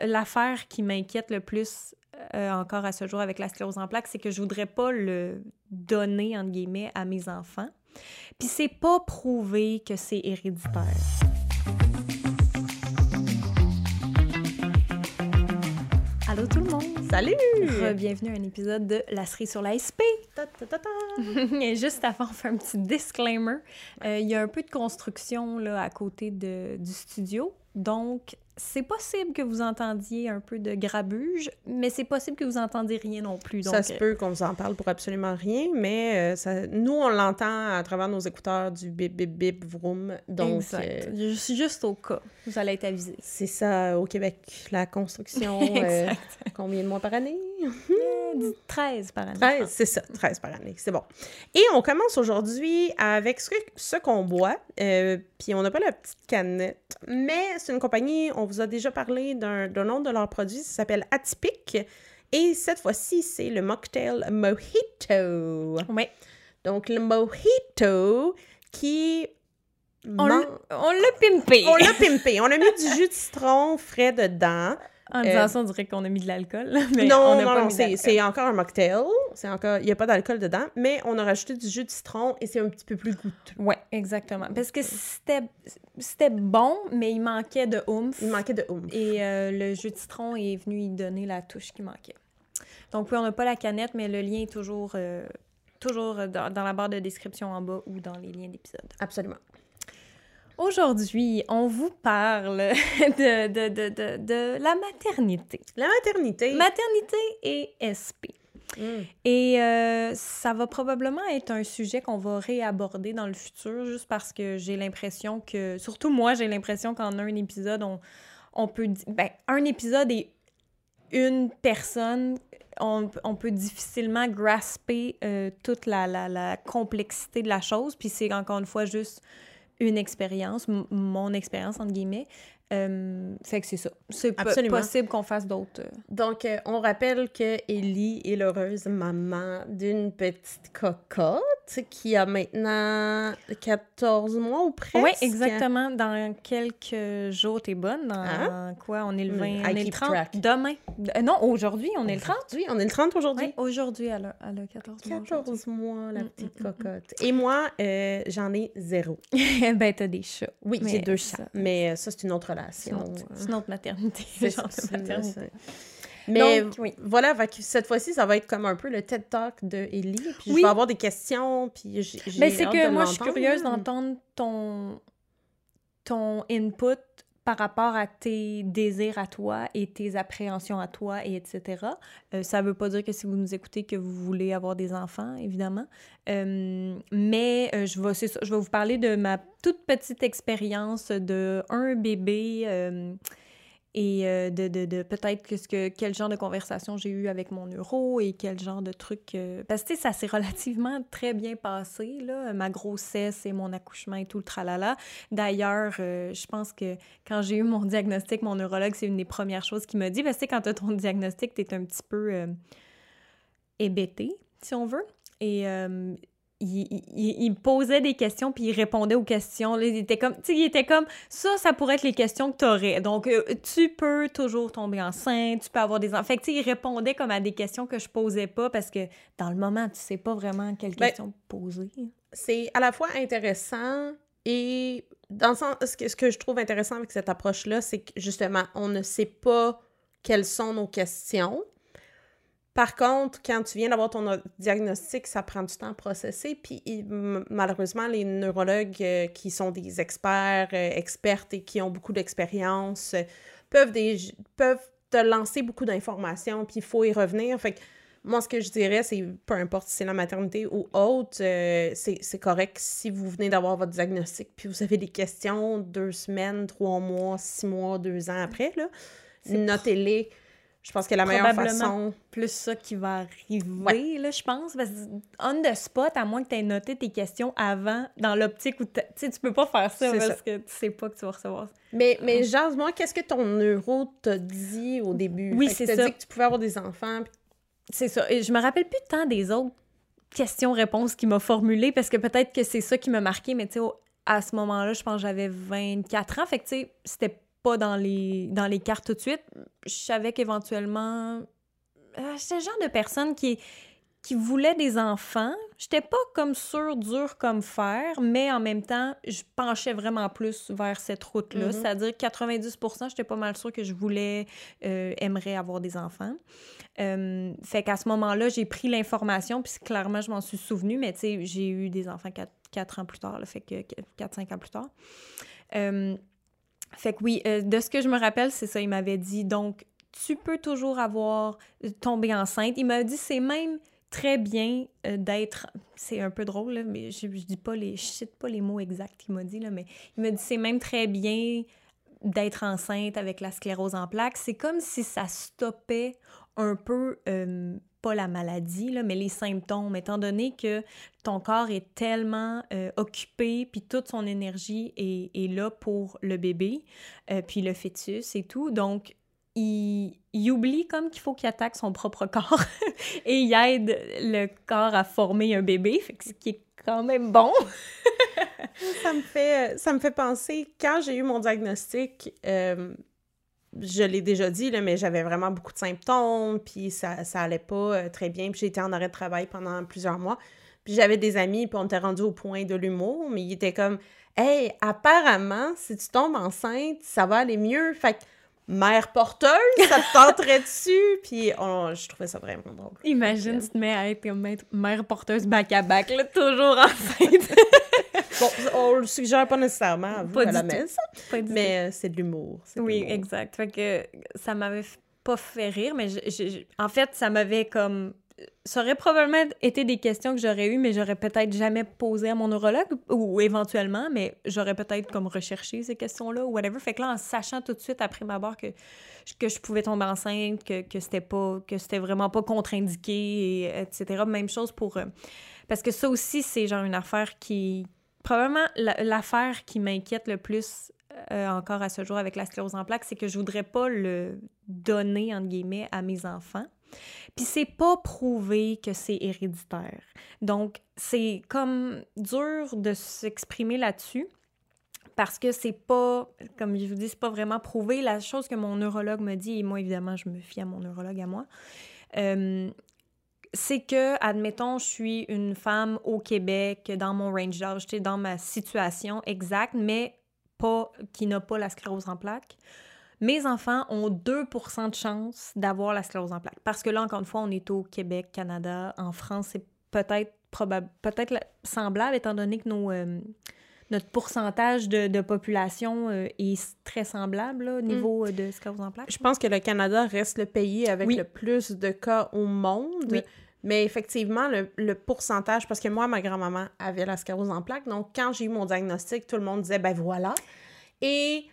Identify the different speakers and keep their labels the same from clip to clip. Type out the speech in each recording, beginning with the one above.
Speaker 1: l'affaire qui m'inquiète le plus euh, encore à ce jour avec la sclérose en plaques, c'est que je voudrais pas le donner, entre guillemets, à mes enfants. Puis c'est pas prouvé que c'est héréditaire. Allô tout le monde!
Speaker 2: Salut!
Speaker 1: Bienvenue à un épisode de La cerise sur la SP. Et juste avant, on fait un petit disclaimer. Euh, il y a un peu de construction là, à côté de, du studio. Donc, c'est possible que vous entendiez un peu de grabuge, mais c'est possible que vous entendiez rien non plus.
Speaker 2: ça se peut qu'on vous en parle pour absolument rien, mais euh, ça, nous, on l'entend à travers nos écouteurs du bip bip bip vroom. Donc,
Speaker 1: exact. Euh, juste au cas, vous allez être avisé.
Speaker 2: C'est ça, au Québec, la construction, euh, combien de mois par année?
Speaker 1: 13 par année.
Speaker 2: 13, c'est ça, 13 par année, c'est bon. Et on commence aujourd'hui avec ce, ce qu'on boit, puis on n'a pas la petite canette, mais c'est une compagnie, on vous a déjà parlé d'un nom de leur produit, ça s'appelle Atypique. Et cette fois-ci, c'est le mocktail Mojito.
Speaker 1: Oui.
Speaker 2: Donc, le Mojito qui.
Speaker 1: On l'a pimpé.
Speaker 2: On l'a pimpé. On a mis du jus de citron frais dedans.
Speaker 1: En disant euh, ça, on dirait qu'on a mis de l'alcool.
Speaker 2: Non, non, non, c'est encore un mocktail. encore, il n'y a pas d'alcool dedans, mais on a rajouté du jus de citron et c'est un petit peu plus goûteux.
Speaker 1: Oui, exactement. Parce que c'était bon, mais il manquait de oomph.
Speaker 2: Il manquait de oomph.
Speaker 1: Et euh, le jus de citron est venu y donner la touche qui manquait. Donc oui, on n'a pas la canette, mais le lien est toujours, euh, toujours dans, dans la barre de description en bas ou dans les liens d'épisode.
Speaker 2: Absolument.
Speaker 1: Aujourd'hui, on vous parle de, de, de, de, la maternité.
Speaker 2: La maternité.
Speaker 1: Maternité et SP. Mm. Et euh, ça va probablement être un sujet qu'on va réaborder dans le futur, juste parce que j'ai l'impression que, surtout moi, j'ai l'impression qu'en un épisode, on, on peut... Ben, un épisode et une personne, on, on peut difficilement grasper euh, toute la, la, la complexité de la chose, puis c'est encore une fois juste une expérience, mon expérience, entre guillemets. Euh, fait que c'est ça. C'est possible qu'on fasse d'autres. Euh.
Speaker 2: Donc, euh, on rappelle que Ellie est l'heureuse maman d'une petite cocotte qui a maintenant 14 mois ou presque.
Speaker 1: Oui, exactement. Dans quelques jours, t'es bonne. Dans ah. quoi? On est le 20, hmm, on est le 30. Demain. non, aujourd'hui, on est le 30.
Speaker 2: Oui, on est le 30 aujourd'hui.
Speaker 1: aujourd'hui, elle a, elle a 14 mois.
Speaker 2: 14 mois, la hmm, petite hmm, cocotte. Et moi, j'en ai zéro.
Speaker 1: ben, t'as des chats.
Speaker 2: Oui, j'ai deux chats. Mais ça, c'est une autre c'est
Speaker 1: une autre maternité.
Speaker 2: Mais voilà, cette fois-ci, ça va être comme un peu le TED Talk de Ellie. Puis je vais avoir des questions. Puis j'ai,
Speaker 1: Mais c'est que moi, je suis curieuse d'entendre ton, ton input par rapport à tes désirs à toi et tes appréhensions à toi, et etc. Euh, ça ne veut pas dire que si vous nous écoutez que vous voulez avoir des enfants, évidemment. Euh, mais euh, je, vais, je vais vous parler de ma toute petite expérience de un bébé et euh, de, de, de peut-être que, que, quel genre de conversation j'ai eu avec mon neuro et quel genre de truc... Euh, parce que, ça s'est relativement très bien passé, ma grossesse et mon accouchement et tout le tralala. D'ailleurs, euh, je pense que quand j'ai eu mon diagnostic, mon neurologue, c'est une des premières choses qu'il m'a dit. Parce que, quand tu as ton diagnostic, tu es un petit peu hébété, si on veut. Et il, posait des questions puis il répondait aux questions. il était comme, il était comme, ça, ça pourrait être les questions que tu aurais. Donc, euh, tu peux toujours tomber enceinte, tu peux avoir des enfants. Fait il répondait comme à des questions que je posais pas parce que dans le moment, tu sais pas vraiment quelles ben, questions poser.
Speaker 2: C'est à la fois intéressant et dans le sens, ce que, ce que je trouve intéressant avec cette approche-là, c'est que justement, on ne sait pas quelles sont nos questions. Par contre, quand tu viens d'avoir ton diagnostic, ça prend du temps à processer. Puis malheureusement, les neurologues euh, qui sont des experts, euh, expertes et qui ont beaucoup d'expérience euh, peuvent, peuvent te lancer beaucoup d'informations, puis il faut y revenir. Fait que moi, ce que je dirais, c'est peu importe si c'est la maternité ou autre, c'est correct si vous venez d'avoir votre diagnostic, puis vous avez des questions deux semaines, trois mois, six mois, deux ans après, notez-les. Je pense que la meilleure façon.
Speaker 1: plus ça qui va arriver, là, je pense. Parce que on the spot, à moins que tu aies noté tes questions avant, dans l'optique où tu sais, tu peux pas faire ça parce que tu sais pas que tu vas recevoir.
Speaker 2: Mais, mais genre, moi, qu'est-ce que ton neuro t'a dit au début?
Speaker 1: Oui, c'est ça.
Speaker 2: dit que tu pouvais avoir des enfants.
Speaker 1: C'est ça. Et je me rappelle plus tant des autres questions-réponses qu'il m'a formulées parce que peut-être que c'est ça qui m'a marqué, mais tu sais, à ce moment-là, je pense que j'avais 24 ans. Fait que, tu sais, c'était pas dans les, dans les cartes tout de suite. Je savais qu'éventuellement, euh, j'étais le genre de personne qui, qui voulait des enfants. J'étais pas comme sûre, dure comme fer, mais en même temps, je penchais vraiment plus vers cette route-là.
Speaker 2: Mhm.
Speaker 1: C'est-à-dire 90 j'étais pas mal sûre que je voulais, euh, aimerais avoir des enfants. Euh, fait qu'à ce moment-là, j'ai pris l'information, puis clairement, je m'en suis souvenue, mais tu sais, j'ai eu des enfants quatre, quatre ans plus tard, là, fait que 4-5 ans plus tard. Euh, fait que oui, euh, de ce que je me rappelle, c'est ça, il m'avait dit, donc, tu peux toujours avoir, tomber enceinte. Il m'a dit, c'est même très bien euh, d'être. C'est un peu drôle, mais je, dis pas les. Je cite pas les mots exacts qu'il m'a dit, là, mais il m'a dit c'est même très bien d'être enceinte avec la sclérose en plaques. C'est comme si ça stoppait un peu. euh, pas la maladie, là, mais les symptômes, étant donné que ton corps est tellement euh, occupé, puis toute son énergie est, là pour le bébé, euh, puis le fœtus et tout. Donc, il, oublie comme qu'il faut qu'il attaque son propre corps et il aide le corps à former un bébé, ce qui est quand même bon.
Speaker 2: ça me fait, ça me fait penser, quand j'ai eu mon diagnostic, euh, je l'ai déjà dit, là, mais j'avais vraiment beaucoup de symptômes, puis ça, ça allait pas euh, très bien, puis j'étais en arrêt de travail pendant plusieurs mois. Puis j'avais des amis, puis on était rendu au point de l'humour, mais ils étaient comme « Hey, apparemment, si tu tombes enceinte, ça va aller mieux. » Fait que mère porteuse, ça te tenterait dessus? Puis on- je trouvais ça vraiment drôle.
Speaker 1: Imagine, tu te mets à être comme mère porteuse back-à-back, là, toujours enceinte.
Speaker 2: Bon, on le suggère pas nécessairement à vous
Speaker 1: Pas
Speaker 2: à la messe,
Speaker 1: Pas
Speaker 2: mais c'est de l'humour.
Speaker 1: Oui, exact. Fait que ça m'avait pas fait rire, mais je- en fait, ça m'avait comme. Ça aurait probablement été des questions que j'aurais eues, mais j'aurais peut-être jamais posé à mon neurologue, ou éventuellement, mais j'aurais peut-être comme recherché ces questions-là, ou whatever. Fait que là, en sachant tout de suite après ma barre que, que je pouvais tomber enceinte, que, que c'était pas, que c'était vraiment pas contre-indiqué, et, etc. Même chose pour. euh, parce que ça aussi, c'est genre une affaire qui. Probablement la- l'affaire qui m'inquiète le plus euh, encore à ce jour avec la sclérose en plaques, c'est que je voudrais pas le donner, entre guillemets, à mes enfants. Puis c'est pas prouvé que c'est héréditaire. Donc, c'est comme dur de s'exprimer là-dessus parce que c'est pas, comme je vous dis, c'est pas vraiment prouvé. La chose que mon neurologue me dit, et moi, évidemment, je me fie à mon neurologue à moi, euh, c'est que, admettons, je suis une femme au Québec, dans mon range d'âge, dans ma situation exacte, mais pas, qui n'a pas la sclérose en plaques. Mes enfants ont 2% de chance d'avoir la sclérose en plaques. Parce que là, encore une fois, on est au Québec, Canada, en France, c'est peut-être probable, peut-être la- semblable, étant donné que nos, euh, notre pourcentage de, de population euh, est très semblable là, au niveau euh, de sclérose en plaques.
Speaker 2: Je pense que le Canada reste le pays avec
Speaker 1: Oui.
Speaker 2: le plus de cas au monde.
Speaker 1: Oui.
Speaker 2: Mais effectivement, le, le pourcentage, parce que moi, ma grand-maman avait la sclérose en plaques, donc quand j'ai eu mon diagnostic, tout le monde disait, ben voilà. Et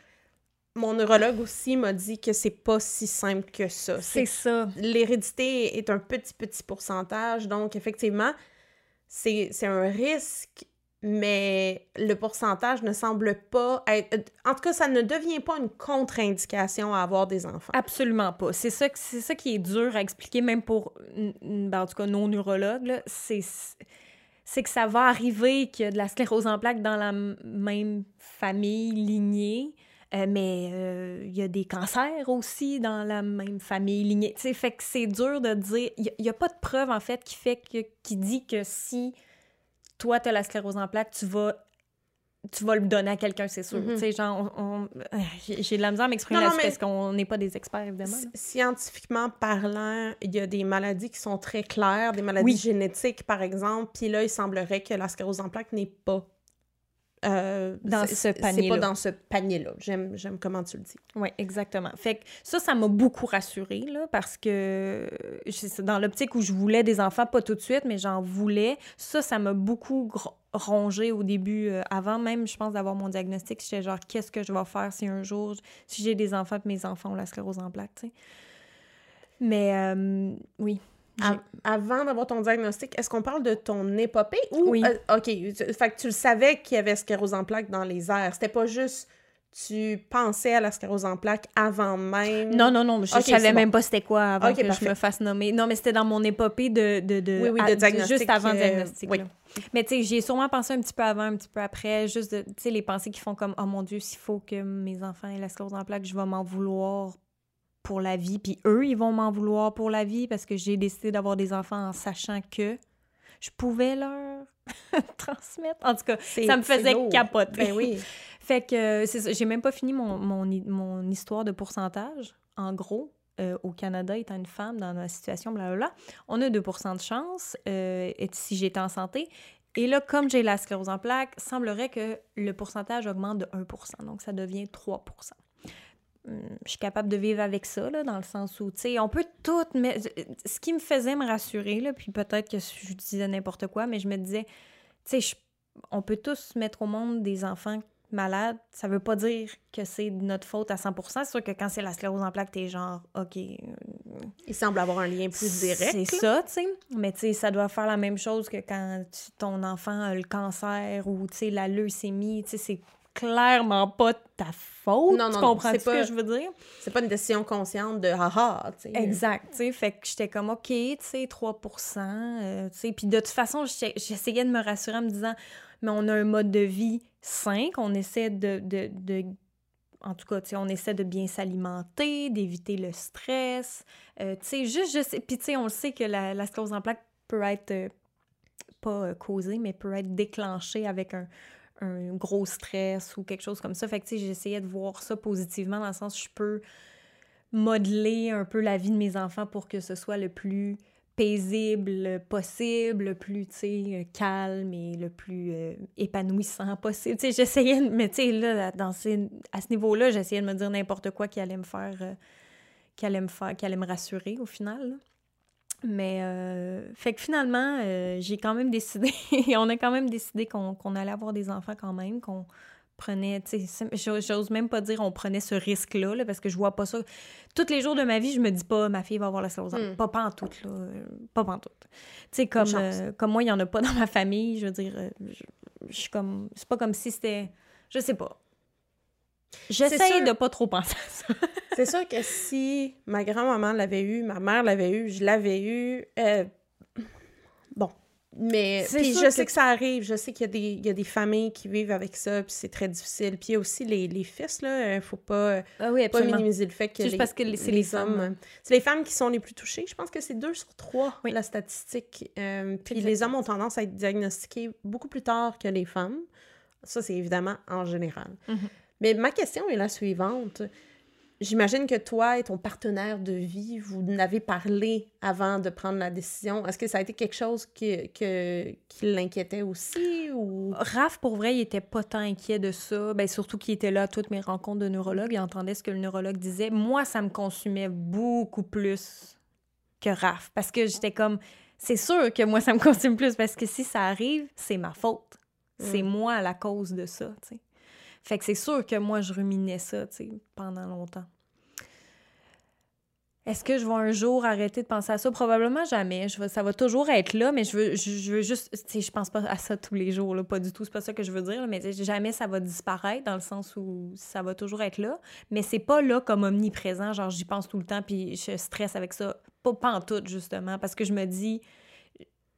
Speaker 2: mon neurologue aussi m'a dit que c'est pas si simple que ça.
Speaker 1: C'est ça.
Speaker 2: L'hérédité est un petit, petit pourcentage, donc effectivement, c'est un risque, mais le pourcentage ne semble pas être... En tout cas, ça ne devient pas une contre-indication à avoir des enfants.
Speaker 1: Absolument pas. C'est ça, ça qui est dur à expliquer, même pour, ben, en tout cas, nos neurologues. C'est, c'est que ça va arriver qu'il y a de la sclérose en plaques dans la même famille, lignée, euh, mais euh, il y a des cancers aussi dans la même famille, lignée. Tu sais, fait que c'est dur de dire... Il n'y a, pas de preuve, en fait, qui fait que, qui dit que si toi, tu as la sclérose en plaques, tu vas tu vas le donner à quelqu'un, c'est sûr. Tu sais, genre, on- on- euh, j'ai de la misère à m'exprimer là-dessus
Speaker 2: mais-
Speaker 1: parce qu'on n'est pas des experts, évidemment. là.
Speaker 2: Scientifiquement parlant, il y a des maladies qui sont très claires, des maladies
Speaker 1: Oui.
Speaker 2: génétiques, par exemple, puis là, il semblerait que la sclérose en plaques n'est pas... euh,
Speaker 1: Dans
Speaker 2: c'est-
Speaker 1: ce
Speaker 2: C'est
Speaker 1: panier-là.
Speaker 2: pas dans ce panier-là. J'aime j'aime comment tu le dis.
Speaker 1: Oui, exactement. Fait que ça, ça m'a beaucoup rassurée, là, parce que c'est dans l'optique où je voulais des enfants, pas tout de suite, mais j'en voulais. Ça, ça m'a beaucoup rongé au début, euh, avant même, je pense, d'avoir mon diagnostic. J'étais genre, qu'est-ce que je vais faire si un jour, si j'ai des enfants, puis mes enfants ont la sclérose en plaques, tu sais. Mais euh, oui. J'ai-
Speaker 2: Av- avant d'avoir ton diagnostic, est-ce qu'on parle de ton épopée ou...
Speaker 1: Oui.
Speaker 2: euh, OK, tu- fait que tu le savais qu'il y avait sclérose en plaques dans les airs. C'était pas juste... tu pensais à la sclérose en plaques avant même.
Speaker 1: Non, non, non, je,
Speaker 2: Ok,
Speaker 1: savais même pas c'était quoi avant que
Speaker 2: parfait.
Speaker 1: je me fasse nommer. Non, mais c'était dans mon épopée de, de, de,
Speaker 2: Oui, oui, de
Speaker 1: à-
Speaker 2: diagnostic,
Speaker 1: juste avant le
Speaker 2: euh,
Speaker 1: diagnostic.
Speaker 2: oui.
Speaker 1: Mais tu sais, j'y ai sûrement pensé un petit peu avant, un petit peu après, juste tu sais, les pensées qui font comme, oh mon Dieu, s'il faut que mes enfants aient la sclérose en plaques, je vais m'en vouloir pour la vie. Puis eux, ils vont m'en vouloir pour la vie parce que j'ai décidé d'avoir des enfants en sachant que je pouvais leur transmettre. En tout cas, ça me faisait capoter.
Speaker 2: Ben oui.
Speaker 1: Fait que euh, c'est ça, j'ai même pas fini mon, mon, hi- mon histoire de pourcentage. En gros, euh, au Canada, étant une femme dans ma situation, blablabla, on a 2 de chance euh, et si j'étais en santé. Et là, comme j'ai la sclérose en plaques, semblerait que le pourcentage augmente de 1 donc ça devient 3 Hum, je suis capable de vivre avec ça, là, dans le sens où, tu sais, on peut tout... Mais ce qui me faisait me rassurer, là, puis peut-être que je disais n'importe quoi, mais je me disais, tu sais, on peut tous mettre au monde des enfants malades. Ça veut pas dire que c'est de notre faute à 100% C'est sûr que quand c'est la sclérose en plaques, t'es genre, OK, euh,
Speaker 2: Il semble avoir un lien plus direct.
Speaker 1: c'est ça, tu sais. Mais tu sais, ça doit faire la même chose que quand tu- ton enfant a le cancer ou, tu sais, la leucémie. Tu sais, c'est clairement pas ta faute.
Speaker 2: Non, non,
Speaker 1: tu comprends ce
Speaker 2: pas-
Speaker 1: que je veux dire?
Speaker 2: C'est pas une décision consciente de haha, tu sais.
Speaker 1: Exact, tu sais, fait que j'étais comme, OK, tu sais, 3 euh, tu sais, puis de toute façon, j'essayais de me rassurer en me disant, mais on a un mode de vie sain, qu'on essaie de, de, de- en tout cas, tu sais, on essaie de bien s'alimenter, d'éviter le stress, euh, tu sais, juste, je sais, puis tu sais, on le sait que la, la sclérose en plaques peut être, euh, pas euh, causée, mais peut être déclenchée avec un, un gros stress ou quelque chose comme ça. Fait que, tu sais, j'essayais de voir ça positivement dans le sens où je peux modeler un peu la vie de mes enfants pour que ce soit le plus paisible possible, le plus, tu sais, calme et le plus euh, épanouissant possible. Tu sais, j'essayais, mais tu sais, là, dans ces- à ce niveau-là, j'essayais de me dire n'importe quoi qui allait me faire, euh, qui allait me faire, allait me rassurer au final. Mais, euh, fait que finalement, euh, j'ai quand même décidé, on a quand même décidé qu'on allait avoir des enfants quand même, qu'on prenait, tu sais, j'ose même pas dire on prenait ce risque-là, là, parce que je vois pas ça. Tous les jours de ma vie, je me dis pas, ma fille va avoir la sclérose.
Speaker 2: Mm.
Speaker 1: Pas, pas en tout, là. Pas en tout. Tu sais, comme, euh, comme moi, il y en a pas dans ma famille, je veux dire, je, je suis comme, c'est pas comme si c'était, je sais pas. J'essaye de pas trop penser à ça.
Speaker 2: C'est sûr que si ma grand-maman l'avait eu, ma mère l'avait eu, je l'avais eu, euh, bon. Mais puis je
Speaker 1: que-
Speaker 2: sais que ça arrive, je sais qu'il y, a des- il y a des familles qui vivent avec ça, puis c'est très difficile. Puis il y a aussi les, les fils, là, il faut pas,
Speaker 1: Ah oui,
Speaker 2: pas minimiser le fait que les,
Speaker 1: parce que les- c'est les
Speaker 2: hommes... C'est les femmes qui sont les plus touchées. Je pense que c'est deux sur trois,
Speaker 1: Oui.
Speaker 2: la statistique. Euh, puis les hommes ont tendance à être diagnostiqués beaucoup plus tard que les femmes. Ça, c'est évidemment en général.
Speaker 1: Mhm.
Speaker 2: Mais ma question est la suivante. J'imagine que toi et ton partenaire de vie, vous n'avez parlé avant de prendre la décision. Est-ce que ça a été quelque chose que, que, qui l'inquiétait aussi ou...
Speaker 1: Raph, pour vrai, il était pas tant inquiet de ça. Ben, surtout qu'il était là à toutes mes rencontres de neurologue. Il entendait ce que le neurologue disait. Moi, ça me consumait beaucoup plus que Raph. Parce que j'étais comme, c'est sûr que moi, ça me consume plus. Parce que si ça arrive, c'est ma faute. C'est
Speaker 2: Mm.
Speaker 1: moi la cause de ça, tu sais. Fait que c'est sûr que moi, je ruminais ça, tu pendant longtemps. Est-ce que je vais un jour arrêter de penser à ça? Probablement jamais. Je vais- ça va toujours être là, mais je veux, je, je veux juste... Je pense pas à ça tous les jours, pas du tout. C'est pas ça que je veux dire, mais jamais ça va disparaître dans le sens où ça va toujours être là. Mais c'est pas là comme omniprésent, genre j'y pense tout le temps puis je stresse avec ça. Pas, pas en tout, justement, parce que je me dis...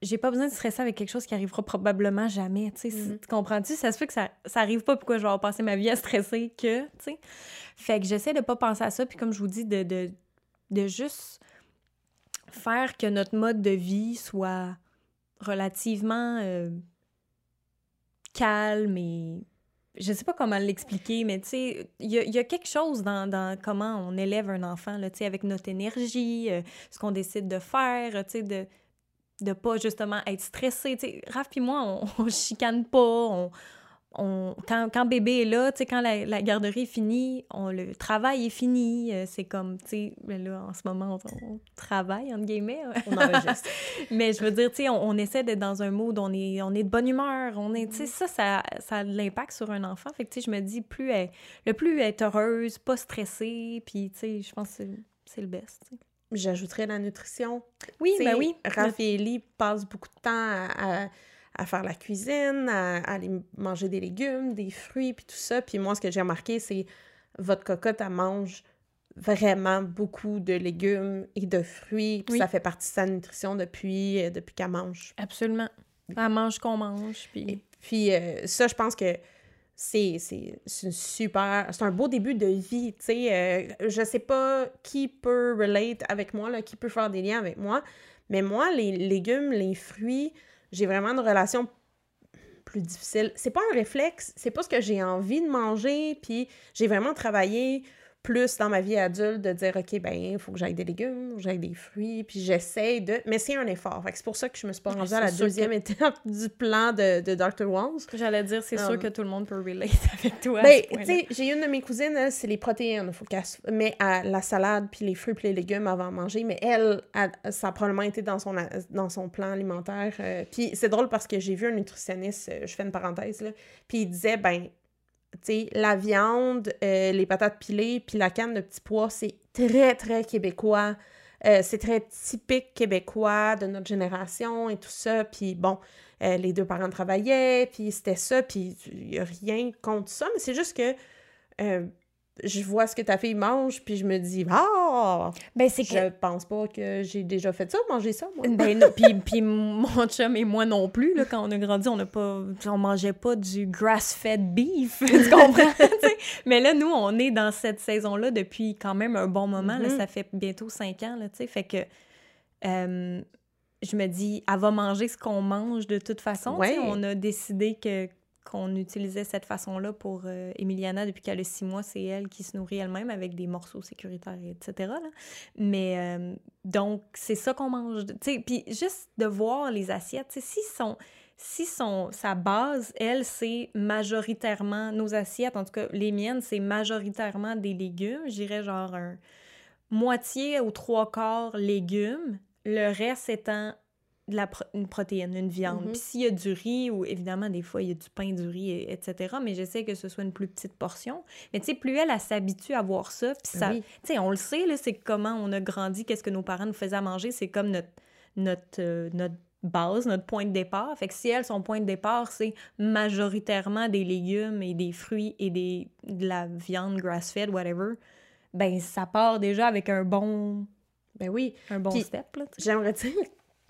Speaker 1: J'ai pas besoin de stresser avec quelque chose qui arrivera probablement jamais, tu sais.
Speaker 2: Mhm.
Speaker 1: Tu comprends-tu? Ça se fait que ça, ça arrive pas, pourquoi je vais avoir passé ma vie à stresser que, tu sais. Fait que j'essaie de pas penser à ça, puis comme je vous dis, de, de, de juste faire que notre mode de vie soit relativement euh, calme et je sais pas comment l'expliquer, mais tu sais, il y, a- il y a quelque chose dans, dans comment on élève un enfant, là, tu sais, avec notre énergie, euh, ce qu'on décide de faire, tu sais, de de pas justement être stressé. Sais, Raph puis moi, on, on chicane pas, on, on- quand, quand bébé est là, quand la, la garderie est finie, on, le travail est fini. euh, c'est comme, tu sais, ben là, en ce moment, on, on travaille, entre guillemets.
Speaker 2: On enregistre.
Speaker 1: Mais je veux dire, tu sais, on, on essaie d'être dans un mood, on est, on est de bonne humeur, on est, tu sais, ça, ça, ça a de l'impact sur un enfant. Fait que, tu sais, je me dis, plus elle, le plus est heureuse, pas stressée, puis, tu sais, je pense que c'est- le best.
Speaker 2: J'ajouterais la nutrition.
Speaker 1: Oui,
Speaker 2: Tu
Speaker 1: ben oui.
Speaker 2: Ellie passent beaucoup de temps à, à- à faire la cuisine, à, à aller manger des légumes, des fruits, puis tout ça. Puis moi, ce que j'ai remarqué, c'est votre cocotte, elle mange vraiment beaucoup de légumes et de fruits. Puis
Speaker 1: Oui.
Speaker 2: ça fait partie de sa nutrition depuis, euh, depuis qu'elle mange.
Speaker 1: Absolument. Elle mange qu'on mange, puis...
Speaker 2: Puis euh, ça, je pense que c'est super... C'est un beau début de vie, tu sais. euh, sais pas qui peut relate avec moi, qui peut faire des liens avec moi, mais moi, les légumes, les fruits, j'ai vraiment une relation plus difficile. C'est pas un réflexe, c'est pas ce que j'ai envie de manger, puis j'ai vraiment travaillé plus dans ma vie adulte de dire OK ben il faut que j'aille des légumes, j'aille des fruits, puis j'essaie de mais c'est un effort. Fait que c'est pour ça que je me suis pas rendue à la deuxième étape du plan de, de Dr. Walls.
Speaker 1: J'allais dire, c'est
Speaker 2: Um,
Speaker 1: sûr que tout le monde peut relate avec toi.
Speaker 2: Ben, tu sais, j'ai une de mes cousines, c'est les protéines. Faut qu'elle met à la salade puis les fruits puis les légumes avant de manger. Mais elle, elle- ça a probablement été dans son, a- dans son plan alimentaire. euh, puis c'est drôle parce que j'ai vu un nutritionniste, euh, je fais une parenthèse, là, puis il disait, ben, la viande, euh, les patates pilées puis la canne de petits pois, c'est très, très québécois. Euh, c'est très typique québécois de notre génération et tout ça. Puis bon, euh, les deux parents travaillaient, puis c'était ça, puis il n'y a rien contre ça, mais c'est juste que je vois ce que ta fille mange, puis je me dis, ah,
Speaker 1: Ben, c'est que...
Speaker 2: je pense pas que j'ai déjà fait ça, manger ça, moi.
Speaker 1: Ben non, puis, puis mon chum et moi non plus, là, quand on a grandi, on n'a pas... On mangeait pas du grass-fed beef, tu comprends? Mais là, nous, on est dans cette saison-là depuis quand même un bon moment, là,
Speaker 2: Mhm.
Speaker 1: ça fait bientôt cinq ans, là, tu sais, fait que... euh, je me dis, elle va manger ce qu'on mange de toute façon.
Speaker 2: Ouais.
Speaker 1: On a décidé que qu'on utilisait cette façon-là pour euh, Emiliana depuis qu'elle a six mois. C'est elle qui se nourrit elle-même avec des morceaux sécuritaires, etc. Mais euh, donc, c'est ça qu'on mange. Puis juste de voir les assiettes, si son, si son, sa base, elle, c'est majoritairement, nos assiettes, en tout cas les miennes, c'est majoritairement des légumes, je dirais genre un moitié ou trois quarts légumes, le reste étant de la pro- une protéine, une viande.
Speaker 2: Mhm.
Speaker 1: Puis s'il y a du riz, ou évidemment, des fois, il y a du pain, du riz, et- etc., mais j'essaie que ce soit une plus petite portion. Mais tu sais, plus elle, elle s'habitue à voir ça, puis ça,
Speaker 2: Oui.
Speaker 1: tu sais, on le sait, là, c'est comment on a grandi, qu'est-ce que nos parents nous faisaient à manger, c'est comme notre, notre, euh, notre base, notre point de départ. Fait que si elle, son point de départ, c'est majoritairement des légumes et des fruits et des, de la viande grass-fed, whatever, ben ça part déjà avec un bon,
Speaker 2: Ben oui,
Speaker 1: un bon
Speaker 2: Puis-
Speaker 1: step, là,
Speaker 2: j'aimerais dire,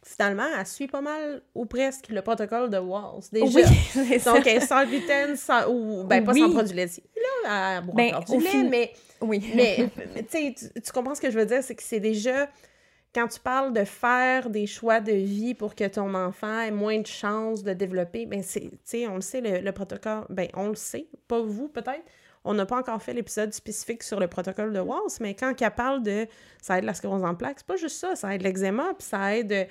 Speaker 2: finalement, elle suit pas mal ou presque le protocole de Walls, déjà.
Speaker 1: Oui.
Speaker 2: Donc, elle est sans gluten, sans, ou, ben pas sans
Speaker 1: Oui.
Speaker 2: produits laitiers, là, elle boit
Speaker 1: Ben,
Speaker 2: du lait,
Speaker 1: fin-
Speaker 2: mais
Speaker 1: Oui.
Speaker 2: Mais, tu sais, tu- tu comprends ce que je veux dire, c'est que c'est déjà quand tu parles de faire des choix de vie pour que ton enfant ait moins de chances de développer, ben c'est, tu sais, on le sait, le, le protocole, ben on le sait, pas vous peut-être. On n'a pas encore fait l'épisode spécifique sur le protocole de Walls, mais quand elle parle de ça aide la sclérose en plaques, c'est pas juste ça, ça aide l'eczéma, puis ça aide euh,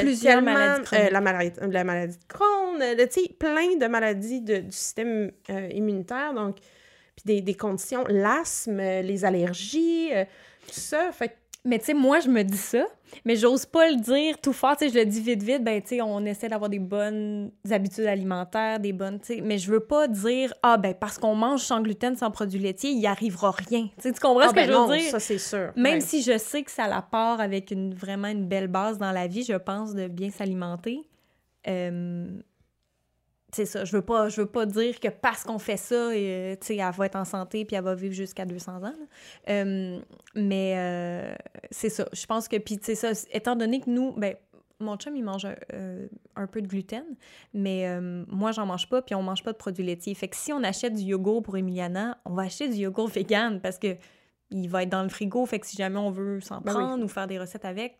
Speaker 1: Plusieurs
Speaker 2: tellement,
Speaker 1: maladies
Speaker 2: euh, la, maladie, la maladie de Crohn, euh, tu sais, plein de maladies de- du système euh, immunitaire, donc puis des, des conditions, l'asthme, euh, les allergies, euh, tout ça. Fait
Speaker 1: Mais tu sais, moi, je me dis ça, mais j'ose pas le dire tout fort. Tu sais, je le dis vite, vite. Ben, tu sais, on essaie d'avoir des bonnes habitudes alimentaires, des bonnes, tu sais. Mais je veux pas dire, ah, ben, parce qu'on mange sans gluten, sans produits laitiers, il y arrivera rien. Tu sais, tu comprends
Speaker 2: Ah,
Speaker 1: ce que
Speaker 2: ben
Speaker 1: je veux
Speaker 2: non,
Speaker 1: dire?
Speaker 2: ça c'est sûr.
Speaker 1: Même
Speaker 2: Ouais.
Speaker 1: si je sais que ça la part avec une, vraiment une belle base dans la vie, je pense, de bien s'alimenter. euh, c'est ça, je veux pas je veux pas dire que parce qu'on fait ça, euh, elle va être en santé puis elle va vivre jusqu'à 200 ans. Euh, mais euh, c'est ça, je pense que puis ça étant donné que nous ben mon chum, il mange un, euh, un peu de gluten, mais moi, j'en mange pas, puis on mange pas de produits laitiers. Fait que si on achète du yogourt pour Emiliana, on va acheter du yogourt vegan parce que il va être dans le frigo. Fait que si jamais on veut s'en
Speaker 2: Ben oui.
Speaker 1: prendre ou faire des recettes avec,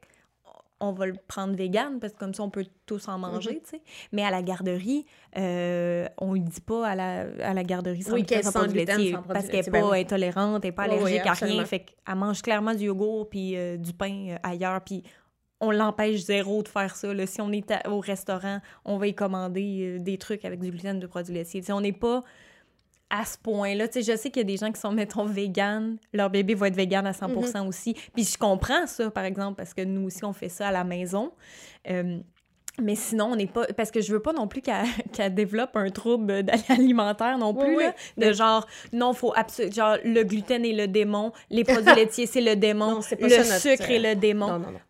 Speaker 1: on va le prendre vegan parce que comme ça, on peut tous en manger,
Speaker 2: Mhm.
Speaker 1: tu sais. Mais à la garderie, euh, on ne dit pas à la, à la garderie sans
Speaker 2: Oui, qu'elle
Speaker 1: sans
Speaker 2: sans
Speaker 1: produits parce qu'elle n'est
Speaker 2: ben
Speaker 1: pas intolérante, elle n'est pas
Speaker 2: Oui, oui,
Speaker 1: allergique à rien. Fait qu'elle mange clairement du yogourt puis euh, du pain euh, ailleurs. Puis on l'empêche zéro de faire ça. là. Si on est à- au restaurant, on va y commander des trucs avec du gluten, de produits laitiers. Sais, on n'est pas à ce point-là. Tu sais, je sais qu'il y a des gens qui sont, mettons, vegan. Leur bébé va être vegan à 100
Speaker 2: Mm-hmm.
Speaker 1: aussi. Puis je comprends ça, par exemple, parce que nous aussi, on fait ça à la maison. Euh, mais sinon, on n'est pas... Parce que je veux pas non plus qu'elle développe un trouble alimentaire non plus,
Speaker 2: oui.
Speaker 1: là. De genre, non, faut absolument... Genre, le gluten est le démon, les produits laitiers, c'est le démon,
Speaker 2: Non,
Speaker 1: le
Speaker 2: ça, notre,
Speaker 1: sucre est
Speaker 2: euh,
Speaker 1: le démon.
Speaker 2: Non, non, non.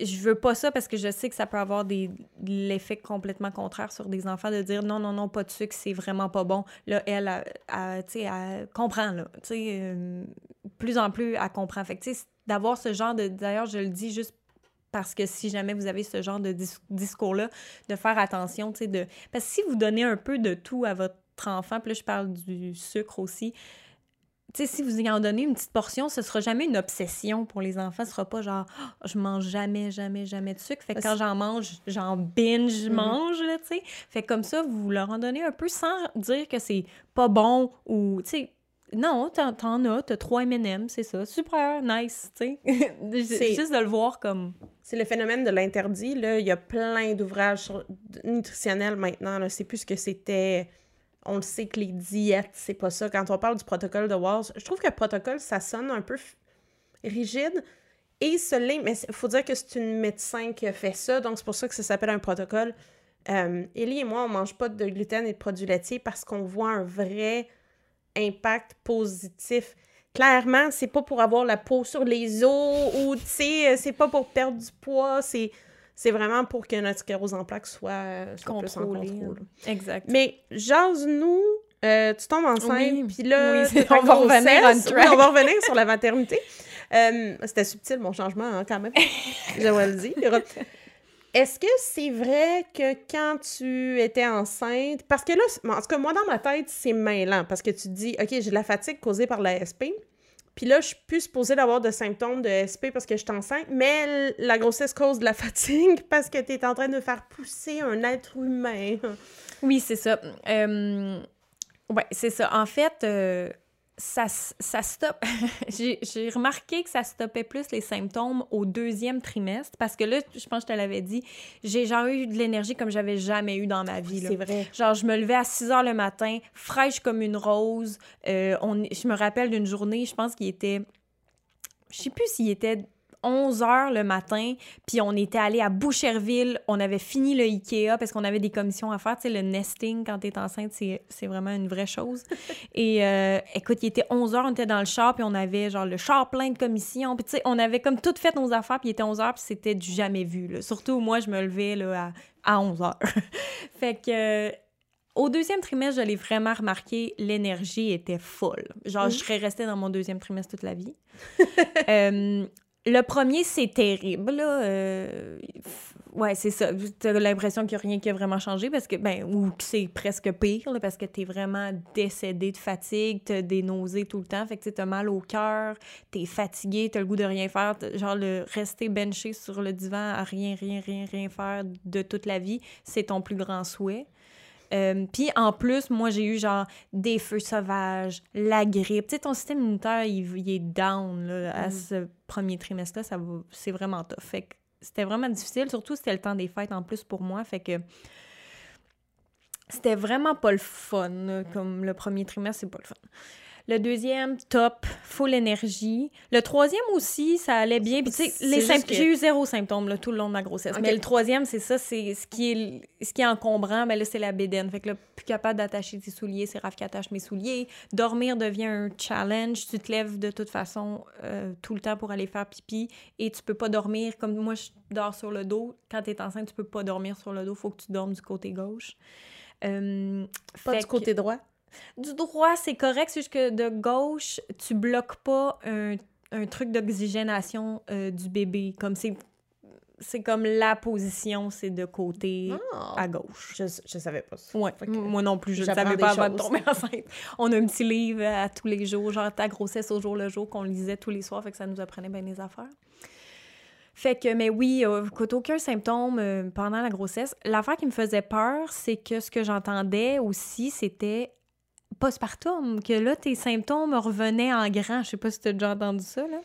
Speaker 1: Je veux pas ça parce que je sais que ça peut avoir des l'effet complètement contraire sur des enfants de dire non non non pas de sucre c'est vraiment pas bon. Là elle comprend là. Tu sais euh, plus en plus elle comprend. Fait d'avoir ce genre de d'ailleurs je le dis juste parce que si jamais vous avez ce genre de discours là de faire attention tu sais de parce que si vous donnez un peu de tout à votre enfant puis là je parle du sucre aussi sais, si vous y en donnez une petite portion, ce sera jamais une obsession pour les enfants. Ce sera pas genre, oh, je mange jamais, jamais, jamais de sucre. Fait que quand j'en mange, j'en binge, je mm-hmm. mange, tu sais. Fait que comme ça, vous leur en donnez un peu sans dire que c'est pas bon ou, tu sais, non, t'en as, t'as trois M&M, c'est ça. Super, nice, tu sais. juste de le voir comme...
Speaker 2: C'est le phénomène de l'interdit, là. Il y a plein d'ouvrages nutritionnels maintenant, là. C'est plus ce que c'était on le sait que les diètes, c'est pas ça. Quand on parle du protocole de Walls, je trouve que le protocole, ça sonne un peu rigide. Et ce mais il faut dire que c'est une médecin qui fait ça, donc c'est pour ça que ça s'appelle un protocole. Euh, Ellie et moi, on mange pas de gluten et de produits laitiers parce qu'on voit un vrai impact positif. Clairement, c'est pas pour avoir la peau sur les os ou, tu sais, c'est pas pour perdre du poids, c'est c'est vraiment pour que notre sclérose en plaques soit, soit plus en contrôle.
Speaker 1: Exact.
Speaker 2: Mais jase-nous, euh, tu tombes enceinte, puis là, on, va revenir on va revenir sur la maternité. Euh, c'était subtil, mon changement, hein, quand même, je dois le dire. Est-ce que c'est vrai que quand tu étais enceinte, parce que là, en tout cas, moi, dans ma tête, c'est mêlant, parce que tu te dis, OK, j'ai la fatigue causée par l'ASP, puis là, je suis plus supposée d'avoir de symptômes de SP parce que je suis enceinte, mais la grossesse cause de la fatigue parce que tu es en train de faire pousser un être humain.
Speaker 1: Oui, c'est ça. Euh, ouais, c'est ça. En fait, euh, ça, ça stoppe. j'ai remarqué que ça stoppait plus les symptômes au deuxième trimestre parce que là, je pense que je te l'avais dit, j'ai genre eu de l'énergie comme j'avais jamais eu dans ma vie.
Speaker 2: C'est vrai.
Speaker 1: Genre, je me levais à 6 heures le matin, fraîche comme une rose. Euh, on, je me rappelle d'une journée, je pense qu'il était. Je sais plus s'il était 11 heures le matin, puis on était allé à Boucherville, on avait fini le Ikea parce qu'on avait des commissions à faire. Tu sais, le nesting quand t'es enceinte, c'est vraiment une vraie chose. Et euh, écoute, il était 11 heures, on était dans le char, puis on avait genre le char plein de commissions. Puis tu sais, on avait comme tout fait nos affaires, puis il était 11 heures, puis c'était du jamais vu. Là. Surtout, moi, je me levais là, à, 11 heures. fait que. Au deuxième trimestre, je l'ai vraiment remarqué, l'énergie était folle. Genre, je serais restée dans mon deuxième trimestre toute la vie. euh, le premier, c'est terrible. Euh, ouais, c'est ça. T'as l'impression qu'il n'y a rien qui a vraiment changé parce que, ben, ou que c'est presque pire, parce que t'es vraiment décédé de fatigue, t'as des nausées tout le temps, fait que t'as mal au cœur, t'es fatigué, t'as le goût de rien faire. Genre, le rester benché sur le divan à rien, rien, rien, rien faire de toute la vie, c'est ton plus grand souhait. Euh, puis en plus, moi, j'ai eu genre des feux sauvages, la grippe. Tu sais, ton système immunitaire, il, est down à mm. ce premier trimestre-là. C'est vraiment tough. Fait que c'était vraiment difficile. Surtout, c'était le temps des fêtes en plus pour moi. Fait que c'était vraiment pas le fun. Comme le premier trimestre, c'est pas le fun. Le deuxième, top, full énergie. Le troisième aussi, ça allait bien. Puis tu sais, j'ai eu zéro symptôme là, tout le long de ma grossesse. Mais le troisième, c'est ça, c'est ce qui est ce qui est encombrant, mais là, c'est la bédaine. Fait que là, plus capable d'attacher tes souliers, c'est Raph qui attache mes souliers. Dormir devient un challenge. Tu te lèves de toute façon euh, tout le temps pour aller faire pipi et tu peux pas dormir comme moi, je dors sur le dos. Quand tu es enceinte, tu peux pas dormir sur le dos. Faut que tu dormes du côté gauche.
Speaker 2: Euh, pas du côté droit?
Speaker 1: Du droit, c'est correct, c'est juste que de gauche, tu bloques pas un, truc d'oxygénation euh, du bébé. Comme c'est c'est comme la position, c'est de côté ah. à gauche.
Speaker 2: Je, je savais pas ça.
Speaker 1: Ouais, moi non plus, je ne savais pas avant de tomber enceinte. On a un petit livre à tous les jours, genre ta grossesse au jour le jour, qu'on lisait tous les soirs, fait que ça nous apprenait bien les affaires. Fait que, mais oui, euh, aucun symptôme euh, pendant la grossesse. L'affaire qui me faisait peur, c'est que ce que j'entendais aussi, c'était postpartum, que là, tes symptômes revenaient en grand. Je sais pas si tu as déjà entendu ça, là.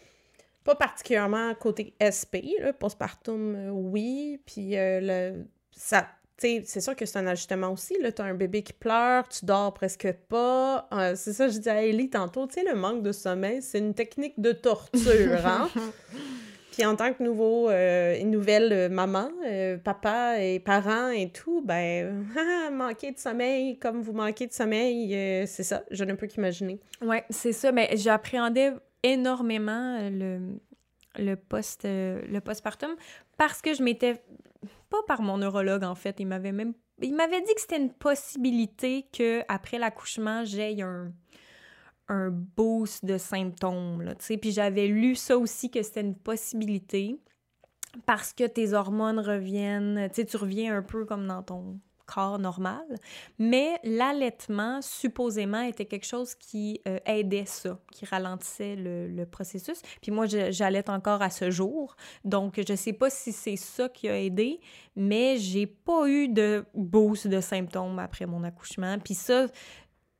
Speaker 2: Pas particulièrement côté SP, là. Postpartum, euh, oui. Puis euh, le, ça, c'est sûr que c'est un ajustement aussi. Là, as un bébé qui pleure, tu dors presque pas. Euh, c'est ça, je disais à Ellie tantôt, tu sais, le manque de sommeil, c'est une technique de torture, hein? Puis en tant que nouveau, euh, nouvelle euh, maman, euh, papa et parent et tout, ben, manquer de sommeil comme vous manquez de sommeil, c'est ça, je ne peux qu'imaginer.
Speaker 1: Ouais, c'est ça, mais j'appréhendais énormément le, le post le postpartum parce que je m'étais pas par mon neurologue en fait, il m'avait même il m'avait dit que c'était une possibilité que après l'accouchement, j'aie un un boost de symptômes là, puis j'avais lu ça aussi que c'était une possibilité parce que tes hormones reviennent, tu reviens un peu comme dans ton corps normal. Mais l'allaitement, supposément, était quelque chose qui euh, aidait ça, qui ralentissait le, processus. Puis moi, j'allaite encore à ce jour. Donc, je sais pas si c'est ça qui a aidé, mais j'ai pas eu de boost de symptômes après mon accouchement. Puis ça,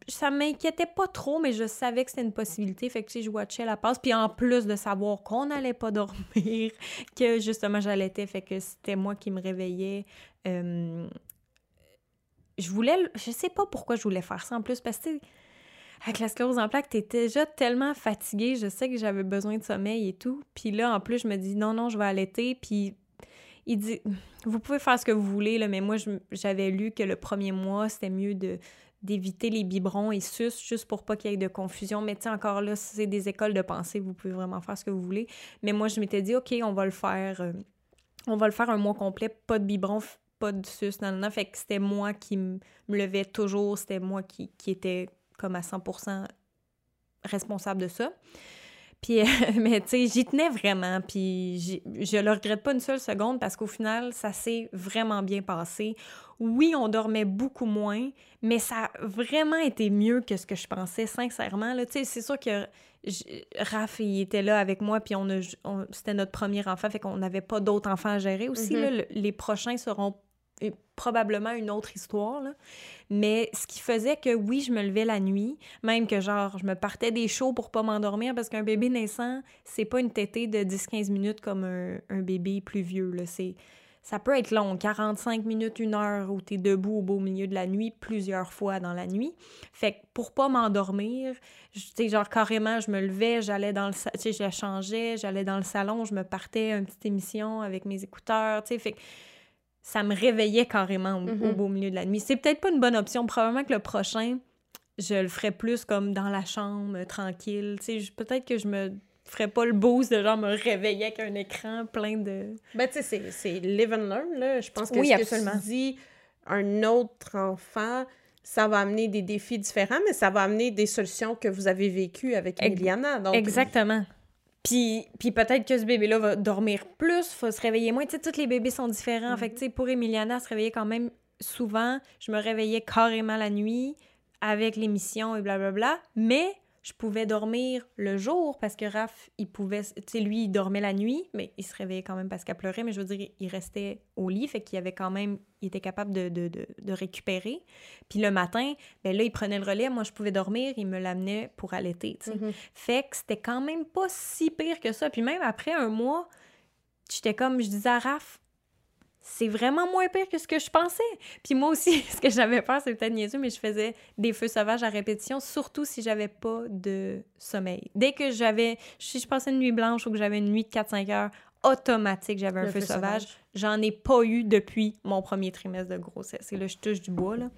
Speaker 1: ça m'inquiétait pas trop, mais je savais que c'était une possibilité. Fait que, tu je watchais la passe. Puis en plus de savoir qu'on n'allait pas dormir, que justement j'allaitais, fait que c'était moi qui me réveillais. Euh, je voulais, je sais pas pourquoi je voulais faire ça en plus, parce que avec la sclérose en plaques, t'es déjà tellement fatiguée, je sais que j'avais besoin de sommeil et tout. Puis là, en plus, je me dis non, non, je vais allaiter. Puis il dit, vous pouvez faire ce que vous voulez, là, mais moi, j'avais lu que le premier mois, c'était mieux de d'éviter les biberons et sus juste pour pas qu'il y ait de confusion. Mais tu sais, encore là, c'est des écoles de pensée, vous pouvez vraiment faire ce que vous voulez. Mais moi, je m'étais dit, OK, on va le faire. Euh, on va le faire un mois complet, pas de biberon, pas de sus, non, non, Fait que c'était moi qui me levais toujours, c'était moi qui, qui était comme à 100% responsable de ça. Puis, mais tu sais, j'y tenais vraiment, puis je le regrette pas une seule seconde parce qu'au final, ça s'est vraiment bien passé. Oui, on dormait beaucoup moins, mais ça a vraiment été mieux que ce que je pensais, sincèrement. Tu sais, c'est sûr que Raph, il était là avec moi, puis on, c'était notre premier enfant, fait qu'on n'avait pas d'autres enfants à gérer aussi. Mm-hmm. les prochains seront probablement une autre histoire. Là. Mais ce qui faisait que oui, je me levais la nuit, même que genre, je me partais des shows pour pas m'endormir parce qu'un bébé naissant, c'est pas une tétée de 10-15 minutes comme un, un, bébé plus vieux. Là. Ça peut être long, 45 minutes, une heure où tu es debout au beau milieu de la nuit plusieurs fois dans la nuit. Fait que pour pas m'endormir, tu genre carrément, je me levais, j'allais dans le tu sais, je changeais, j'allais dans le salon, je me partais une petite émission avec mes écouteurs, tu sais, fait ça me réveillait carrément au, mm-hmm. beau milieu de la nuit. C'est peut-être pas une bonne option. Probablement que le prochain, je le ferais plus comme dans la chambre, tranquille. peut-être que je me ferais pas le boost de genre me réveiller avec un écran plein de...
Speaker 2: Ben, tu sais, c'est live and learn, là. Je pense que oui, ce absolument. que tu dis, un autre enfant, ça va amener des défis différents, mais ça va amener des solutions que vous avez vécues avec Emiliana. Donc...
Speaker 1: Exactement. Puis, puis peut-être que ce bébé-là va dormir plus, va se réveiller moins. Tu sais, tous les bébés sont différents. Fait que, tu sais, pour Emiliana, se réveiller quand même souvent. Je me réveillais carrément la nuit avec l'émission et blablabla. Mais je pouvais dormir le jour parce que Raph, il pouvait, tu sais, lui, il dormait la nuit, mais il se réveillait quand même parce qu'elle pleurait, mais je veux dire, il restait au lit, fait qu'il avait quand même, il était capable de, de, de, récupérer. Puis le matin, ben là, il prenait le relais, moi, je pouvais dormir, il me l'amenait pour allaiter, tu sais. Mm-hmm. Fait que c'était quand même pas si pire que ça. Puis même après un mois, j'étais comme, je disais à Raph, c'est vraiment moins pire que ce que je pensais. Puis moi aussi, ce que j'avais peur, c'est peut-être niaiseux, mais je faisais des feux sauvages à répétition, surtout si j'avais pas de sommeil. Dès que j'avais, si je passais une nuit blanche ou que j'avais une nuit de 4-5 heures, automatique, j'avais un feu, sauvage. J'en ai pas eu depuis mon premier trimestre de grossesse. Et là, je touche du bois, là.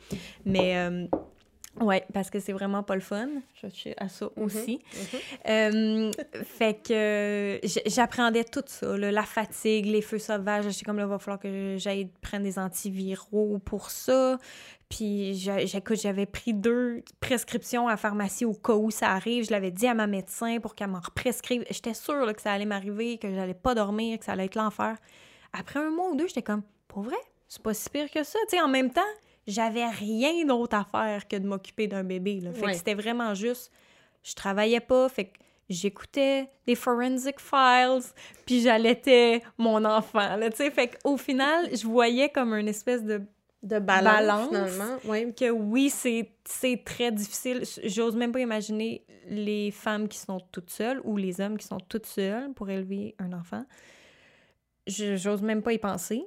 Speaker 1: Mais... Euh, oui, parce que c'est vraiment pas le fun. Je suis à ça mhm, aussi. Mhm. fait que j'appréhendais tout ça, la fatigue, les feux sauvages. J'étais comme là, il va falloir que j'aille prendre des antiviraux pour ça. Puis j'avais pris deux prescriptions à la pharmacie au cas où ça arrive. Je l'avais dit à ma médecin pour qu'elle m'en prescrive. J'étais sûre que ça allait m'arriver, que j'allais pas dormir, que ça allait être l'enfer. Après un mois ou deux, j'étais comme, pour vrai, c'est pas si pire que ça. Tu sais, en même temps, j'avais rien d'autre à faire que de m'occuper d'un bébé. Là. Fait que c'était vraiment juste, je travaillais pas, fait que j'écoutais des forensic files, puis j'allaitais mon enfant, là. Fait qu'au final, je voyais comme une espèce de
Speaker 2: de balance, finalement.
Speaker 1: Que oui, c'est très difficile. J'ose même pas imaginer les femmes qui sont toutes seules ou les hommes qui sont toutes seules pour élever un enfant. J'ose même pas y penser.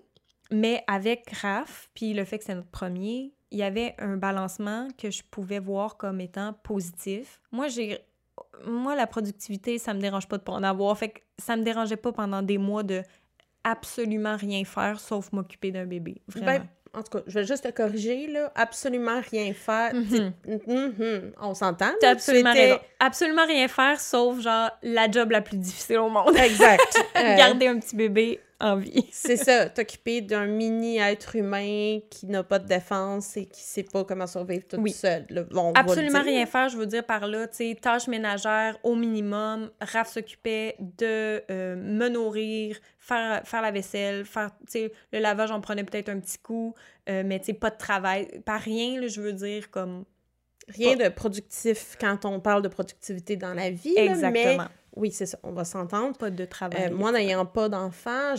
Speaker 1: Mais avec Raph, puis le fait que c'est notre premier, il y avait un balancement que je pouvais voir comme étant positif. Moi, j'ai moi la productivité, ça me dérange pas de pas en avoir. Fait que ça me dérangeait pas pendant des mois de absolument rien faire sauf m'occuper d'un bébé. Vraiment. Ben,
Speaker 2: en tout cas, je vais juste te corriger, là, absolument rien faire.
Speaker 1: Mhm.
Speaker 2: Mhm, on s'entend.
Speaker 1: T'as
Speaker 2: là,
Speaker 1: absolument
Speaker 2: étais-.
Speaker 1: Absolument rien faire, sauf, genre, la job la plus difficile au monde.
Speaker 2: Exact. Euh,
Speaker 1: Garder un petit bébé en vie.
Speaker 2: C'est ça, t'occuper d'un mini-être humain qui n'a pas de défense et qui sait pas comment survivre toute
Speaker 1: Oui.
Speaker 2: là. On le
Speaker 1: Absolument rien faire, je veux dire par là, tu sais, tâches ménagères au minimum. Raph s'occupait de euh, me nourrir, faire, faire la vaisselle, faire, tu le lavage, j'en prenais peut-être un petit coup, euh, mais tu sais, pas de travail. Pas rien, là, je veux dire, comme...
Speaker 2: Rien de productif quand on parle de productivité dans la vie. là,
Speaker 1: Exactement.
Speaker 2: mais oui, c'est ça, on va s'entendre.
Speaker 1: Pas de travail.
Speaker 2: Euh, moi, n'ayant pas d'enfants,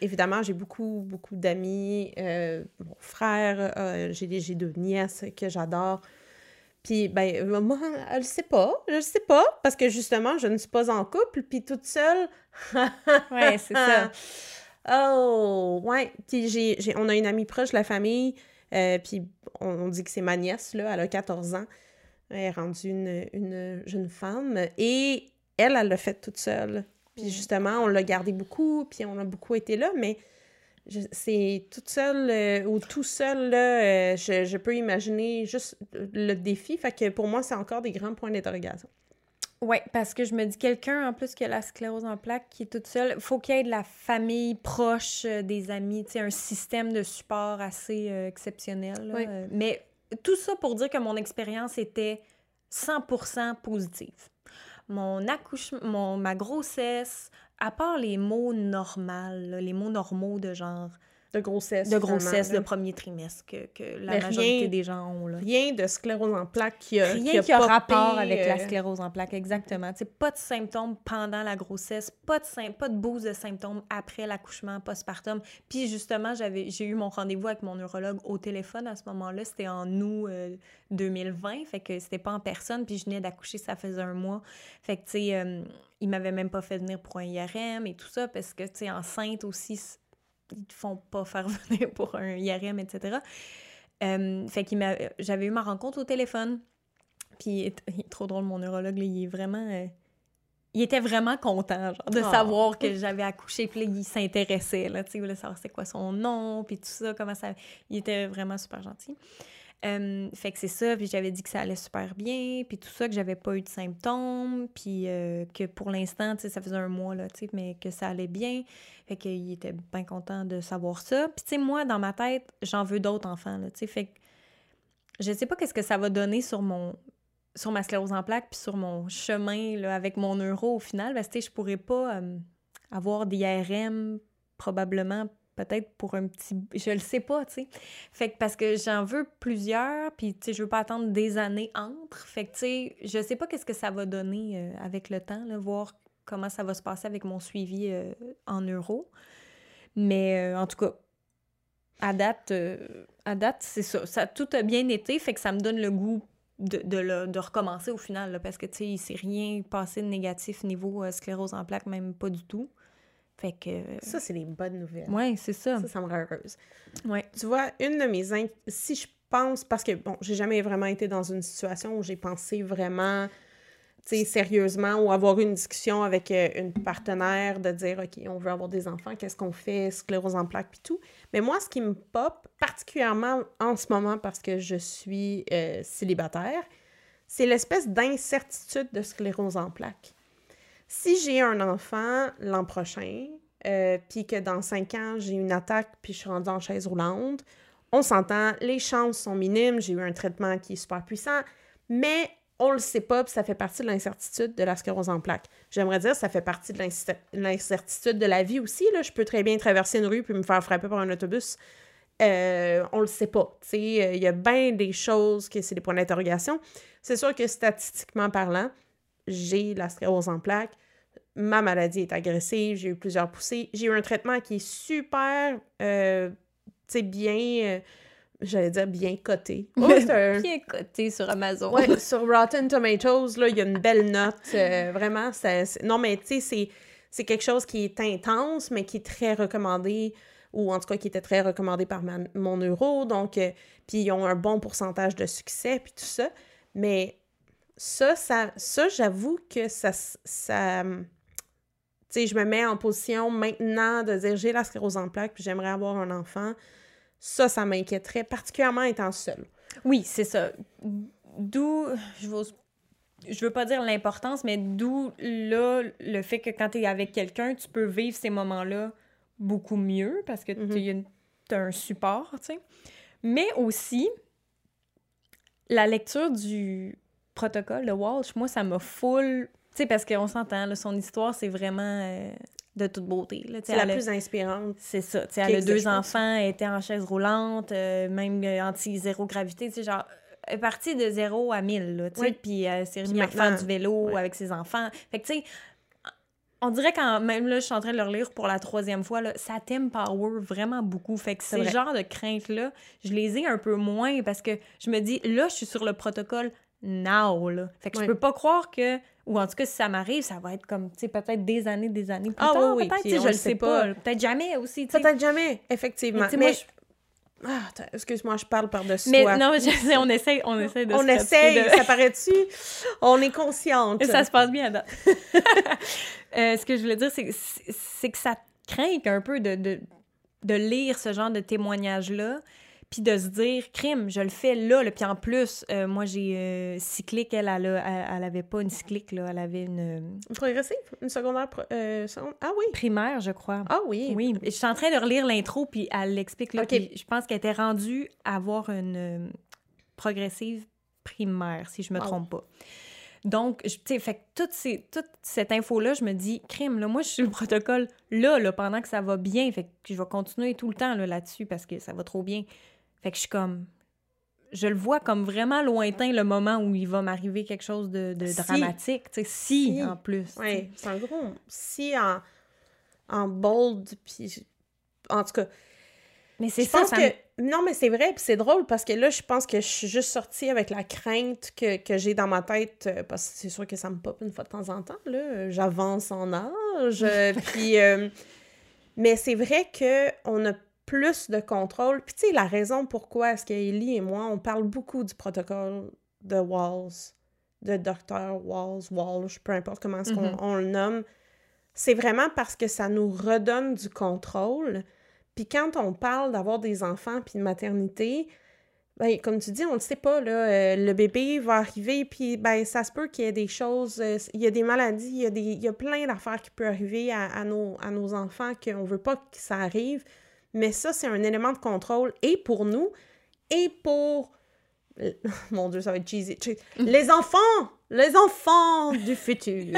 Speaker 2: évidemment, j'ai beaucoup, beaucoup d'amis, euh, mon frère, euh, j'ai deux nièces que j'adore. Puis, ben, euh, moi, elle le sait pas, je le sais pas, parce que justement, je ne suis pas en couple, puis toute seule.
Speaker 1: Ouais, c'est ça.
Speaker 2: Oh, ouais. Puis, j'ai, on a une amie proche de la famille, puis on, on dit que c'est ma nièce, là, elle a 14 ans. Elle est rendue une, une jeune femme, et elle, elle l'a fait toute seule. Puis
Speaker 1: Mm.
Speaker 2: justement, on l'a gardé beaucoup, puis on a beaucoup été là, mais c'est toute seule euh, ou tout seul, là, euh, je, je peux imaginer juste le défi. Fait que pour moi, c'est encore des grands points d'interrogation.
Speaker 1: Ouais, parce que je me dis, quelqu'un en plus qui a la sclérose en plaques, qui est toute seule, faut qu'il y ait de la famille proche, euh, des amis, tu sais, un système de support assez euh, exceptionnel. là.
Speaker 2: Oui.
Speaker 1: Euh, mais tout ça pour dire que mon expérience était 100% positive. Mon accouchement, ma grossesse, à part les mots normaux, les mots normaux de genre
Speaker 2: De grossesse.
Speaker 1: de grossesse de premier trimestre que, que la
Speaker 2: Mais
Speaker 1: majorité
Speaker 2: rien-
Speaker 1: des gens ont. Là.
Speaker 2: Rien de sclérose en plaques qui a,
Speaker 1: Rien qui a, rapport avec la
Speaker 2: euh,
Speaker 1: sclérose en plaques, exactement. Pas de symptômes pendant la grossesse, pas de, sym- pas de boost de symptômes après l'accouchement, postpartum. Puis justement, j'avais, j'ai eu mon rendez-vous avec mon neurologue au téléphone à ce moment-là. C'était en août euh, 2020, fait que c'était pas en personne. Puis je venais d'accoucher, ça faisait un mois. Fait que, tu sais, euh, il m'avait même pas fait venir pour un IRM et tout ça, parce que, tu sais, enceinte aussi, ils te font pas faire venir pour un IRM, etc. Euh, fait qu'il m'a... J'avais eu ma rencontre au téléphone. Puis il est, il est trop drôle, mon neurologue, là, il est vraiment... euh, Il était vraiment content, genre, de
Speaker 2: Oh.
Speaker 1: savoir que j'avais accouché. Puis là, il s'intéressait, là, tu sais, il voulait savoir c'était quoi son nom, puis tout ça, comment ça... Il était vraiment super gentil. Fait que c'est ça, puis j'avais dit que ça allait super bien, puis tout ça, que j'avais pas eu de symptômes, puis euh, que pour l'instant, tu sais, ça faisait un mois, là, tu sais, mais que ça allait bien. Fait qu'il était bien content de savoir ça. Puis tu sais, moi, dans ma tête, j'en veux d'autres enfants, là, tu sais, fait que je sais pas qu'est-ce que ça va donner sur mon sur ma sclérose en plaques puis sur mon chemin là, avec mon euro au final parce que tu sais, je pourrais pas avoir des probablement peut-être pour un petit je le sais pas tu sais fait que parce que j'en veux plusieurs puis tu sais je veux pas attendre des années entre fait que tu sais je sais pas qu'est-ce que ça va donner euh, avec le temps voir comment ça va se passer avec mon suivi euh, en euros mais euh, en tout cas à date, à date, c'est ça. Tout a bien été, fait que ça me donne le goût de, de, recommencer au final, parce que, tu sais, il s'est rien passé de négatif niveau sclérose en plaques, même pas du tout. Fait que...
Speaker 2: Ça, c'est des bonnes nouvelles.
Speaker 1: ouais, c'est ça.
Speaker 2: Ça, ça me rend heureuse.
Speaker 1: Ouais.
Speaker 2: Tu vois, une de mes... in- Si je pense... Parce que, bon, j'ai jamais vraiment été dans une situation où j'ai pensé vraiment, tu sais, sérieusement, ou avoir une discussion avec euh, une partenaire de dire, OK, on veut avoir des enfants, qu'est-ce qu'on fait, sclérose en plaques, puis tout. Mais moi, ce qui me pop, particulièrement en ce moment parce que je suis euh, célibataire, c'est l'espèce d'incertitude de sclérose en plaques. Si j'ai un enfant l'an prochain, euh, puis que dans cinq ans, j'ai une attaque, puis je suis rendue en chaise roulante, on s'entend, les chances sont minimes, j'ai eu un traitement qui est super puissant, mais on le sait pas, puis ça fait partie de l'incertitude de la sclérose en plaques. J'aimerais dire, ça fait partie de l'incer- l'incertitude de la vie aussi. Là. Je peux très bien traverser une rue puis me faire frapper par un autobus. Euh, on le sait pas. Il y a bien des choses que c'est des points d'interrogation. C'est sûr que statistiquement parlant, j'ai la sclérose en plaques. Ma maladie est agressive, j'ai eu plusieurs poussées. J'ai eu un traitement qui est super, euh, tu sais, bien, euh, j'allais dire bien coté. Oh, un-
Speaker 1: Bien coté sur Amazon.
Speaker 2: Ouais, sur Rotten Tomatoes, là, il y a une belle note. euh, vraiment, ça- non, mais tu sais, c'est, c'est quelque chose qui est intense, mais qui est très recommandé, ou en tout cas qui était très recommandé par ma- mon euro. Donc, euh, puis ils ont un bon pourcentage de succès, puis tout ça. Mais ça, ça, ça j'avoue que ça... ça tu sais, je me mets en position maintenant de dire j'ai la sclérose en plaques, puis j'aimerais avoir un enfant. Ça, ça m'inquiéterait, particulièrement étant seule.
Speaker 1: Oui, c'est ça. D'où, je veux, je veux pas dire l'importance, mais d'où là le fait que quand tu es avec quelqu'un, tu peux vivre ces moments-là beaucoup mieux parce que tu as un support, tu sais. Mais aussi, la lecture du protocole de Walsh, moi, ça m'a full. Tu sais, parce qu'on s'entend, son histoire, c'est vraiment euh, de toute beauté.
Speaker 2: C'est la plus inspirante.
Speaker 1: C'est ça. Tu sais, elle a deux enfants, elle était en chaise roulante, euh, même euh, anti-zéro gravité. Tu sais, genre, elle est partie de zéro à mille, là, tu sais, puis elle s'est remise à faire du vélo avec ses enfants. Fait que, tu sais, on dirait quand même là, je suis en train de le relire pour la troisième fois, là, ça t'aime power vraiment beaucoup. Fait que ces genres de craintes-là, je les ai un peu moins parce que je me dis, là, je suis sur le protocole now, là. Fait que je peux pas croire que, ou en tout cas, si ça m'arrive, ça va être comme, tu sais, peut-être des années, des années plus ah, tard. Oui, peut-être, je le sais pas. Peut-être jamais aussi,
Speaker 2: Peut-être jamais, effectivement. Mais, moi, Ah, excuse-moi, je parle par-dessus
Speaker 1: Mais non, je sais, on essaie, on essaie de
Speaker 2: On essaie, ça paraît-tu? On est consciente.
Speaker 1: Et ça se passe bien, euh, ce que je voulais dire, c'est que ça craint un peu de, de, de lire ce genre de témoignages-là puis de se dire crime je le fais là, puis en plus euh, moi j'ai euh, cyclique elle elle, elle, avait pas une cyclique là. Elle avait une
Speaker 2: une progressive? Une secondaire euh, ah oui!
Speaker 1: primaire je crois.
Speaker 2: Ah oui!
Speaker 1: Oui. Je suis en train de relire l'intro puis elle l'explique là. Je pense qu'elle était rendue à avoir une progressive primaire si je me trompe pas. Donc, tu sais, fait toute, ces, toute cette info-là, je me dis, crime, là, moi, je suis le protocole là, là, pendant que ça va bien. Fait que je vais continuer tout le temps là, là-dessus parce que ça va trop bien. Fait que je suis comme. Je le vois comme vraiment lointain le moment où il va m'arriver quelque chose de, dramatique. Si, en plus.
Speaker 2: Oui, c'est un gros. Si en, en bold, puis. En tout cas.
Speaker 1: Mais c'est ça,
Speaker 2: pense que. Non, mais c'est vrai, puis c'est drôle parce que là, je pense que je suis juste sortie avec la crainte que, que j'ai dans ma tête, euh, parce que c'est sûr que ça me pop une fois de temps en temps, là. J'avance en âge, puis. Euh, mais c'est vrai qu'on a plus de contrôle. Puis tu sais, la raison pourquoi est-ce que Ellie et moi, on parle beaucoup du protocole de Walls, de Dr. Walls, Walsh, peu importe comment est-ce qu'on mm-hmm. le nomme, c'est vraiment parce que ça nous redonne du contrôle. Puis quand on parle d'avoir des enfants puis de maternité, ben, comme tu dis, on ne le sait pas, là, euh, le bébé va arriver, puis ben, ça se peut qu'il y ait des choses, euh, il y a des maladies, il y a, des, il y a plein d'affaires qui peuvent arriver à, à, nos, à nos enfants qu'on ne veut pas que ça arrive. Mais ça, c'est un élément de contrôle et pour nous et pour. Mon Dieu, ça va être cheesy. Les enfants! Les enfants du futur!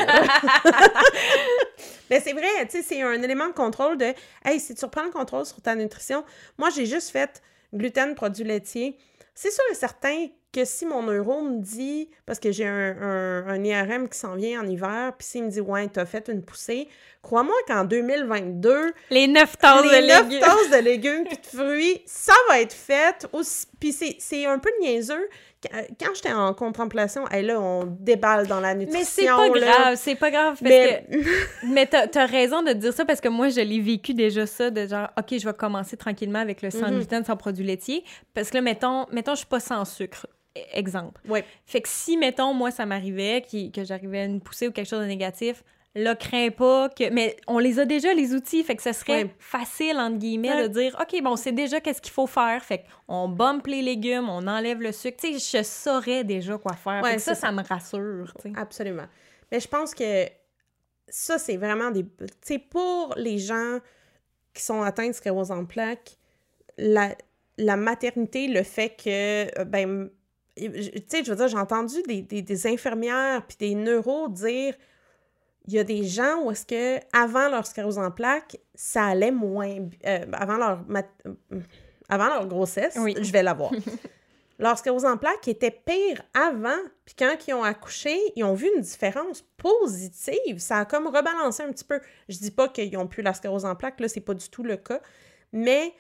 Speaker 2: Mais c'est vrai, tu sais, c'est un élément de contrôle de Hey, si tu reprends le contrôle sur ta nutrition, moi, j'ai juste fait gluten, produits laitiers. C'est sûr et certain que si mon neuro me dit, parce que j'ai un, un, IRM qui s'en vient en hiver, puis s'il me dit, ouais, t'as fait une poussée, crois-moi qu'en 2022,
Speaker 1: les 9 tasses
Speaker 2: de légumes, tasses de légumes puis de fruits, ça va être fait. Puis c'est un peu niaiseux. Quand j'étais en contemplation, hey, là, on déballe dans la nutrition.
Speaker 1: Mais c'est pas grave, c'est pas grave. mais mais t'as as raison de dire ça parce que moi, je l'ai vécu déjà ça, de genre, OK, je vais commencer tranquillement avec le sans mhm. gluten, sans produits laitiers. Parce que là, mettons, mettons je suis pas sans sucre exemple.
Speaker 2: Ouais.
Speaker 1: Fait que si, mettons, moi, ça m'arrivait, que j'arrivais à une poussée ou quelque chose de négatif, là, crains pas que... Mais on les a déjà, les outils, fait que ce serait facile, entre guillemets, de dire, OK, bon, on sait déjà qu'est-ce qu'il faut faire, fait qu'on bump les légumes, on enlève le sucre. Tu sais, je saurais déjà quoi faire. Ça, ça, me rassure,
Speaker 2: Absolument. Mais je pense que ça, c'est vraiment des... Tu sais, pour les gens qui sont atteints de sclérose en plaques, la, la maternité, le fait que, euh, ben, tu sais, je veux dire, j'ai entendu des, des, infirmières puis des neuros dire il y a des gens où est-ce que avant leur sclérose en plaques, ça allait moins euh, avant leur euh, avant leur grossesse, je vais l'avoir. leur sclérose en plaques était pire avant, puis quand ils ont accouché, ils ont vu une différence positive, ça a comme rebalancé un petit peu. Je dis pas qu'ils ont plus la sclérose en plaques, là c'est pas du tout le cas, mais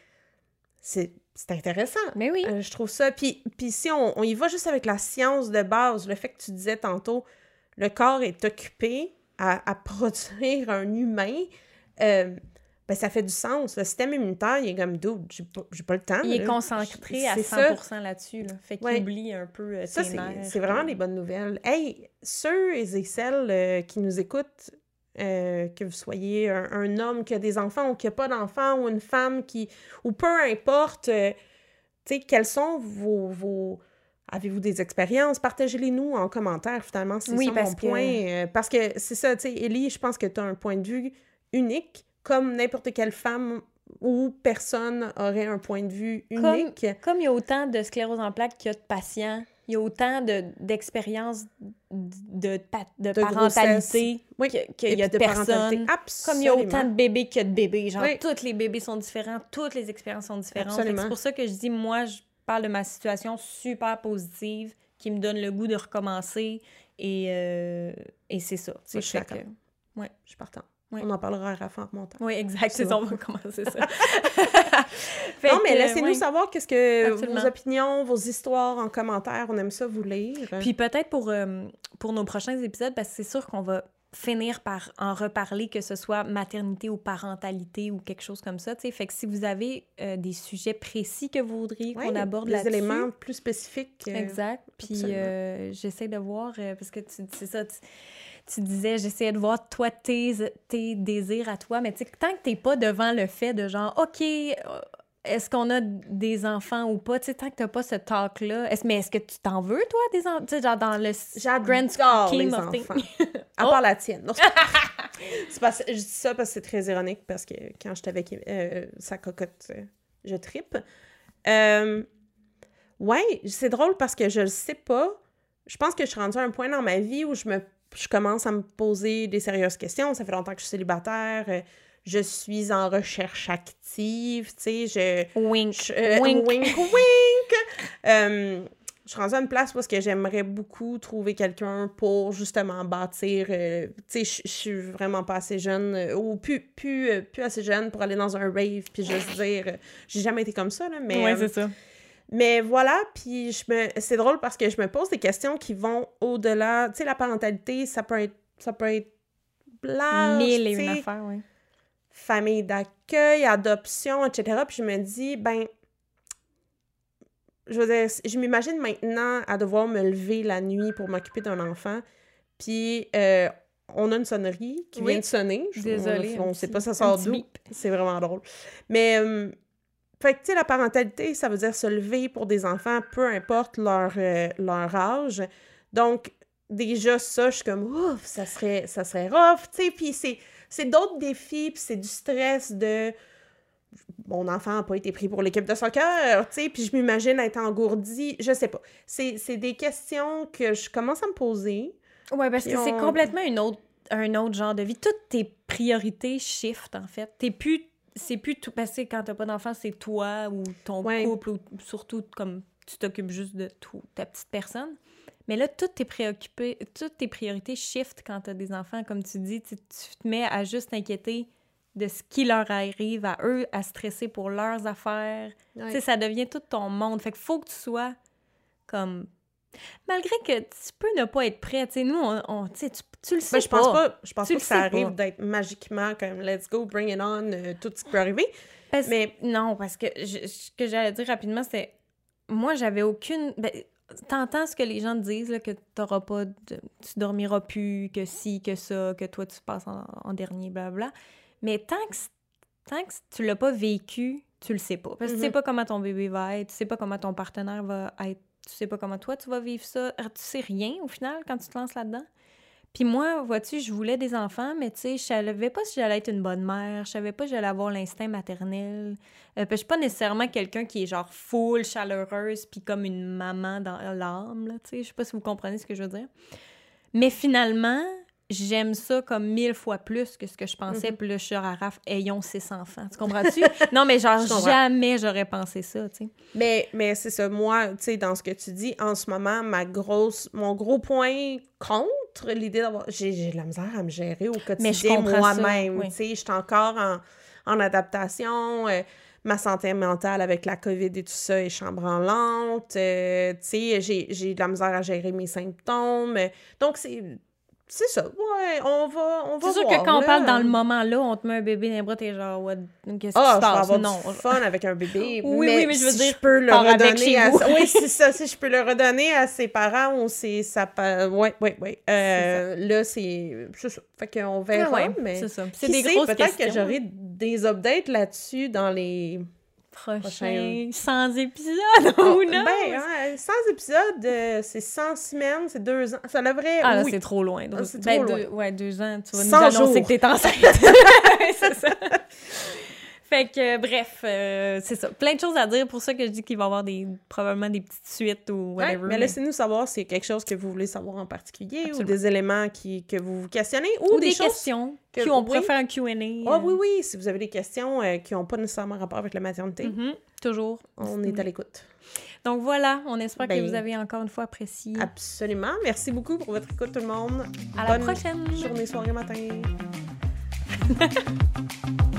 Speaker 2: c'est c'est intéressant.
Speaker 1: Mais oui.
Speaker 2: Euh, je trouve ça. Puis, puis si on, on, y va juste avec la science de base, le fait que tu disais tantôt, le corps est occupé à, à produire un humain, euh, ben ça fait du sens. Le système immunitaire, il est comme doux, j'ai pas, pas, le temps.
Speaker 1: Il est concentré à 100% là-dessus. Là. Fait qu'il oublie un peu euh,
Speaker 2: Ça, c'est vraiment des bonnes nouvelles. Hey, ceux et celles qui nous écoutent euh, que vous soyez un, homme qui a des enfants ou qui n'a pas d'enfants, ou une femme qui... ou peu importe, euh, tu sais, quels sont vos... vos Avez-vous des expériences? Partagez-les nous en commentaire, finalement, c'est oui, ça mon point. Euh, parce que c'est ça, tu sais, Ellie, je pense que tu as un point de vue unique, comme n'importe quelle femme ou personne aurait un point de vue unique.
Speaker 1: Comme, il y a autant de sclérose en plaques qu'il y a de patients, il y a autant d'expériences de, de, parentalité qu'il y a de, personnes. Comme il y a autant de bébés qu'il y a de bébés. Genre, tous les bébés sont différents, toutes les expériences sont différentes. C'est pour ça que je dis, moi, je parle de ma situation super positive qui me donne le goût de recommencer. Et, euh, et c'est ça.
Speaker 2: je suis d'accord. Ouais. Je suis partant. On en parlera à la fin montant.
Speaker 1: Oui, exact. C'est ça, on va commencer ça.
Speaker 2: non, mais laissez-nous savoir qu'est-ce que vos opinions, vos histoires en commentaire. On aime ça vous lire.
Speaker 1: Puis peut-être pour, euh, pour nos prochains épisodes, parce que c'est sûr qu'on va finir par en reparler, que ce soit maternité ou parentalité ou quelque chose comme ça. Fait que si vous avez euh, des sujets précis que vous voudriez qu'on aborde là-dessus...
Speaker 2: Des éléments plus spécifiques.
Speaker 1: Euh, exact. Puis j'essaie de voir, parce que c'est ça tu disais, j'essayais de voir toi, tes, tes désirs à toi, mais tu sais, tant que t'es pas devant le fait de genre, OK, euh, est-ce qu'on a des enfants ou pas, tu sais, tant que t'as pas ce talk-là, est mais est-ce que tu t'en veux, toi, des enfants, tu sais, genre dans le
Speaker 2: grand les enfants. à part la tienne. c'est je dis ça parce que c'est très ironique, parce que quand j'étais avec euh, sa cocotte, je tripe. Euh, ouais, c'est drôle parce que je le sais pas. Je pense que je suis rendue à un point dans ma vie où je me je commence à me poser des sérieuses questions. Ça fait longtemps que je suis célibataire. Euh, je suis en recherche active, tu sais, je...
Speaker 1: Wink,
Speaker 2: euh,
Speaker 1: wink.
Speaker 2: Wink, wink! Euh, je suis rendue à une place parce que j'aimerais beaucoup trouver quelqu'un pour justement bâtir. tu sais, je suis vraiment pas assez jeune, ou plus, plus, plus assez jeune pour aller dans un rave puis juste dire. j'ai jamais été comme ça, là, mais.
Speaker 1: Ouais, c'est ça.
Speaker 2: Mais voilà, puis je me... c'est drôle parce que je me pose des questions qui vont au-delà. Tu sais, la parentalité, ça peut être, ça peut être
Speaker 1: Mille et une affaires, oui.
Speaker 2: Famille d'accueil, adoption, etc. Puis je me dis, ben, je veux dire, je m'imagine maintenant à devoir me lever la nuit pour m'occuper d'un enfant, puis euh, on a une sonnerie qui vient de sonner.
Speaker 1: Désolée.
Speaker 2: On, ne sait pas ça sort d'où. C'est vraiment drôle. Mais euh, fait que, tu sais, la parentalité, ça veut dire se lever pour des enfants, peu importe leur, euh, leur âge. Donc, déjà, ça, je suis comme, ouf, ça serait, ça serait rough, tu sais. Puis c'est d'autres défis, puis c'est du stress de mon enfant n'a pas été pris pour l'équipe de soccer, tu sais, puis je m'imagine être engourdie, je sais pas. C'est des questions que je commence à me poser.
Speaker 1: Ouais, parce que c'est complètement une autre, un autre genre de vie. Toutes tes priorités shift, en fait. T'es plus c'est plus tout passé quand t'as pas d'enfant, c'est toi ou ton couple ou surtout comme tu t'occupes juste de tout, ta petite personne. Mais là, toutes tes préoccupé, toutes tes priorités shift quand t'as des enfants, comme tu dis, tu te mets à juste t'inquiéter de ce qui leur arrive à eux, à stresser pour leurs affaires. Tu sais, ça devient tout ton monde. Fait qu'il faut que tu sois comme Malgré que tu peux ne pas être prêt, tu sais, nous, on, tu, tu le sais
Speaker 2: ben, je pense pas. Je pense pas que ça arrive d'être magiquement comme « let's go, bring it on euh, tout ce qui peut arriver ».
Speaker 1: Mais non, parce que ce que j'allais dire rapidement, c'est moi, j'avais aucune... Ben, T'entends ce que les gens te disent, là, que t'auras pas de... tu dormiras plus, que si, que ça, que toi, tu passes en, dernier, blablabla. Mais tant que, tant que tu l'as pas vécu, tu le sais pas. Parce que tu sais mm-hmm. pas comment ton bébé va être, tu sais pas comment ton partenaire va être tu sais pas comment toi tu vas vivre ça. Tu sais rien au final quand tu te lances là-dedans. Puis moi, vois-tu, je voulais des enfants, mais tu sais, je savais pas si j'allais être une bonne mère, je savais pas si j'allais avoir l'instinct maternel. Euh, je suis pas nécessairement quelqu'un qui est genre full, chaleureuse, puis comme une maman dans l'âme, tu sais. Je sais pas si vous comprenez ce que je veux dire. Mais finalement, j'aime ça comme mille fois plus que ce que je pensais. Puis là, je suis à Raph, ayons six enfants. Tu comprends-tu? non, mais genre, jamais j'aurais pensé ça, tu sais.
Speaker 2: Mais, mais c'est ça. Moi, tu sais, dans ce que tu dis, en ce moment, ma grosse, mon gros point contre l'idée d'avoir... J'ai de la misère à me gérer au quotidien moi-même. Tu sais, je suis encore en, en adaptation... Euh, ma santé mentale avec la COVID et tout ça est chambranlante. Euh, tu sais, j'ai de la misère à gérer mes symptômes. Donc, c'est c'est ça. Ouais, on va, on va
Speaker 1: C'est sûr
Speaker 2: voir,
Speaker 1: que quand on parle dans le moment là, on te met un bébé dans les bras, t'es genre, what, qu'est-ce qui
Speaker 2: Ah,
Speaker 1: se
Speaker 2: je vais
Speaker 1: passe?
Speaker 2: avoir
Speaker 1: Non.
Speaker 2: du fun avec un bébé.
Speaker 1: Oui,
Speaker 2: mais
Speaker 1: oui, mais je veux
Speaker 2: si
Speaker 1: dire,
Speaker 2: je peux le redonner à... Oui, c'est ça. Si je peux le redonner à ses parents ou c'est sa... Ouais, ouais, ouais. Euh, là, c'est... C'est ça. Fait qu'on verra,
Speaker 1: Ah ouais,
Speaker 2: mais...
Speaker 1: c'est ça. C'est
Speaker 2: Qui
Speaker 1: des grosses
Speaker 2: peut-être que j'aurai des updates là-dessus dans les...
Speaker 1: Prochain,
Speaker 2: prochain-
Speaker 1: 100 épisodes,
Speaker 2: Oh,
Speaker 1: ou non?
Speaker 2: Ben, ouais, 100 épisodes, euh, c'est 100 semaines, c'est deux ans. Ça devrait...
Speaker 1: Ah là,
Speaker 2: oui.
Speaker 1: c'est trop loin.
Speaker 2: Ah, c'est
Speaker 1: Ben,
Speaker 2: trop
Speaker 1: deux, ouais, deux ans, tu vas nous
Speaker 2: 100
Speaker 1: annoncer
Speaker 2: jours.
Speaker 1: que t'es enceinte. c'est ça. Fait que, bref, euh, c'est ça. Plein de choses à dire. Pour ça que je dis qu'il va y avoir des, probablement des petites suites ou
Speaker 2: Ouais,
Speaker 1: whatever.
Speaker 2: mais laissez-nous savoir si c'est quelque chose que vous voulez savoir en particulier
Speaker 1: Absolument.
Speaker 2: ou des éléments qui, que vous vous questionnez ou,
Speaker 1: ou des,
Speaker 2: choses
Speaker 1: questions.
Speaker 2: que-
Speaker 1: Qui on pourrait
Speaker 2: oui.
Speaker 1: faire un Q&A.
Speaker 2: Ah
Speaker 1: euh,
Speaker 2: oui, oui, si vous avez des questions euh, qui n'ont pas nécessairement rapport avec la maternité,
Speaker 1: mhm, toujours.
Speaker 2: on est à l'écoute.
Speaker 1: Donc voilà, on espère
Speaker 2: Ben,
Speaker 1: que vous avez encore une fois apprécié.
Speaker 2: Absolument. Merci beaucoup pour votre écoute, tout le monde.
Speaker 1: À la prochaine!
Speaker 2: journée, soirée, matin.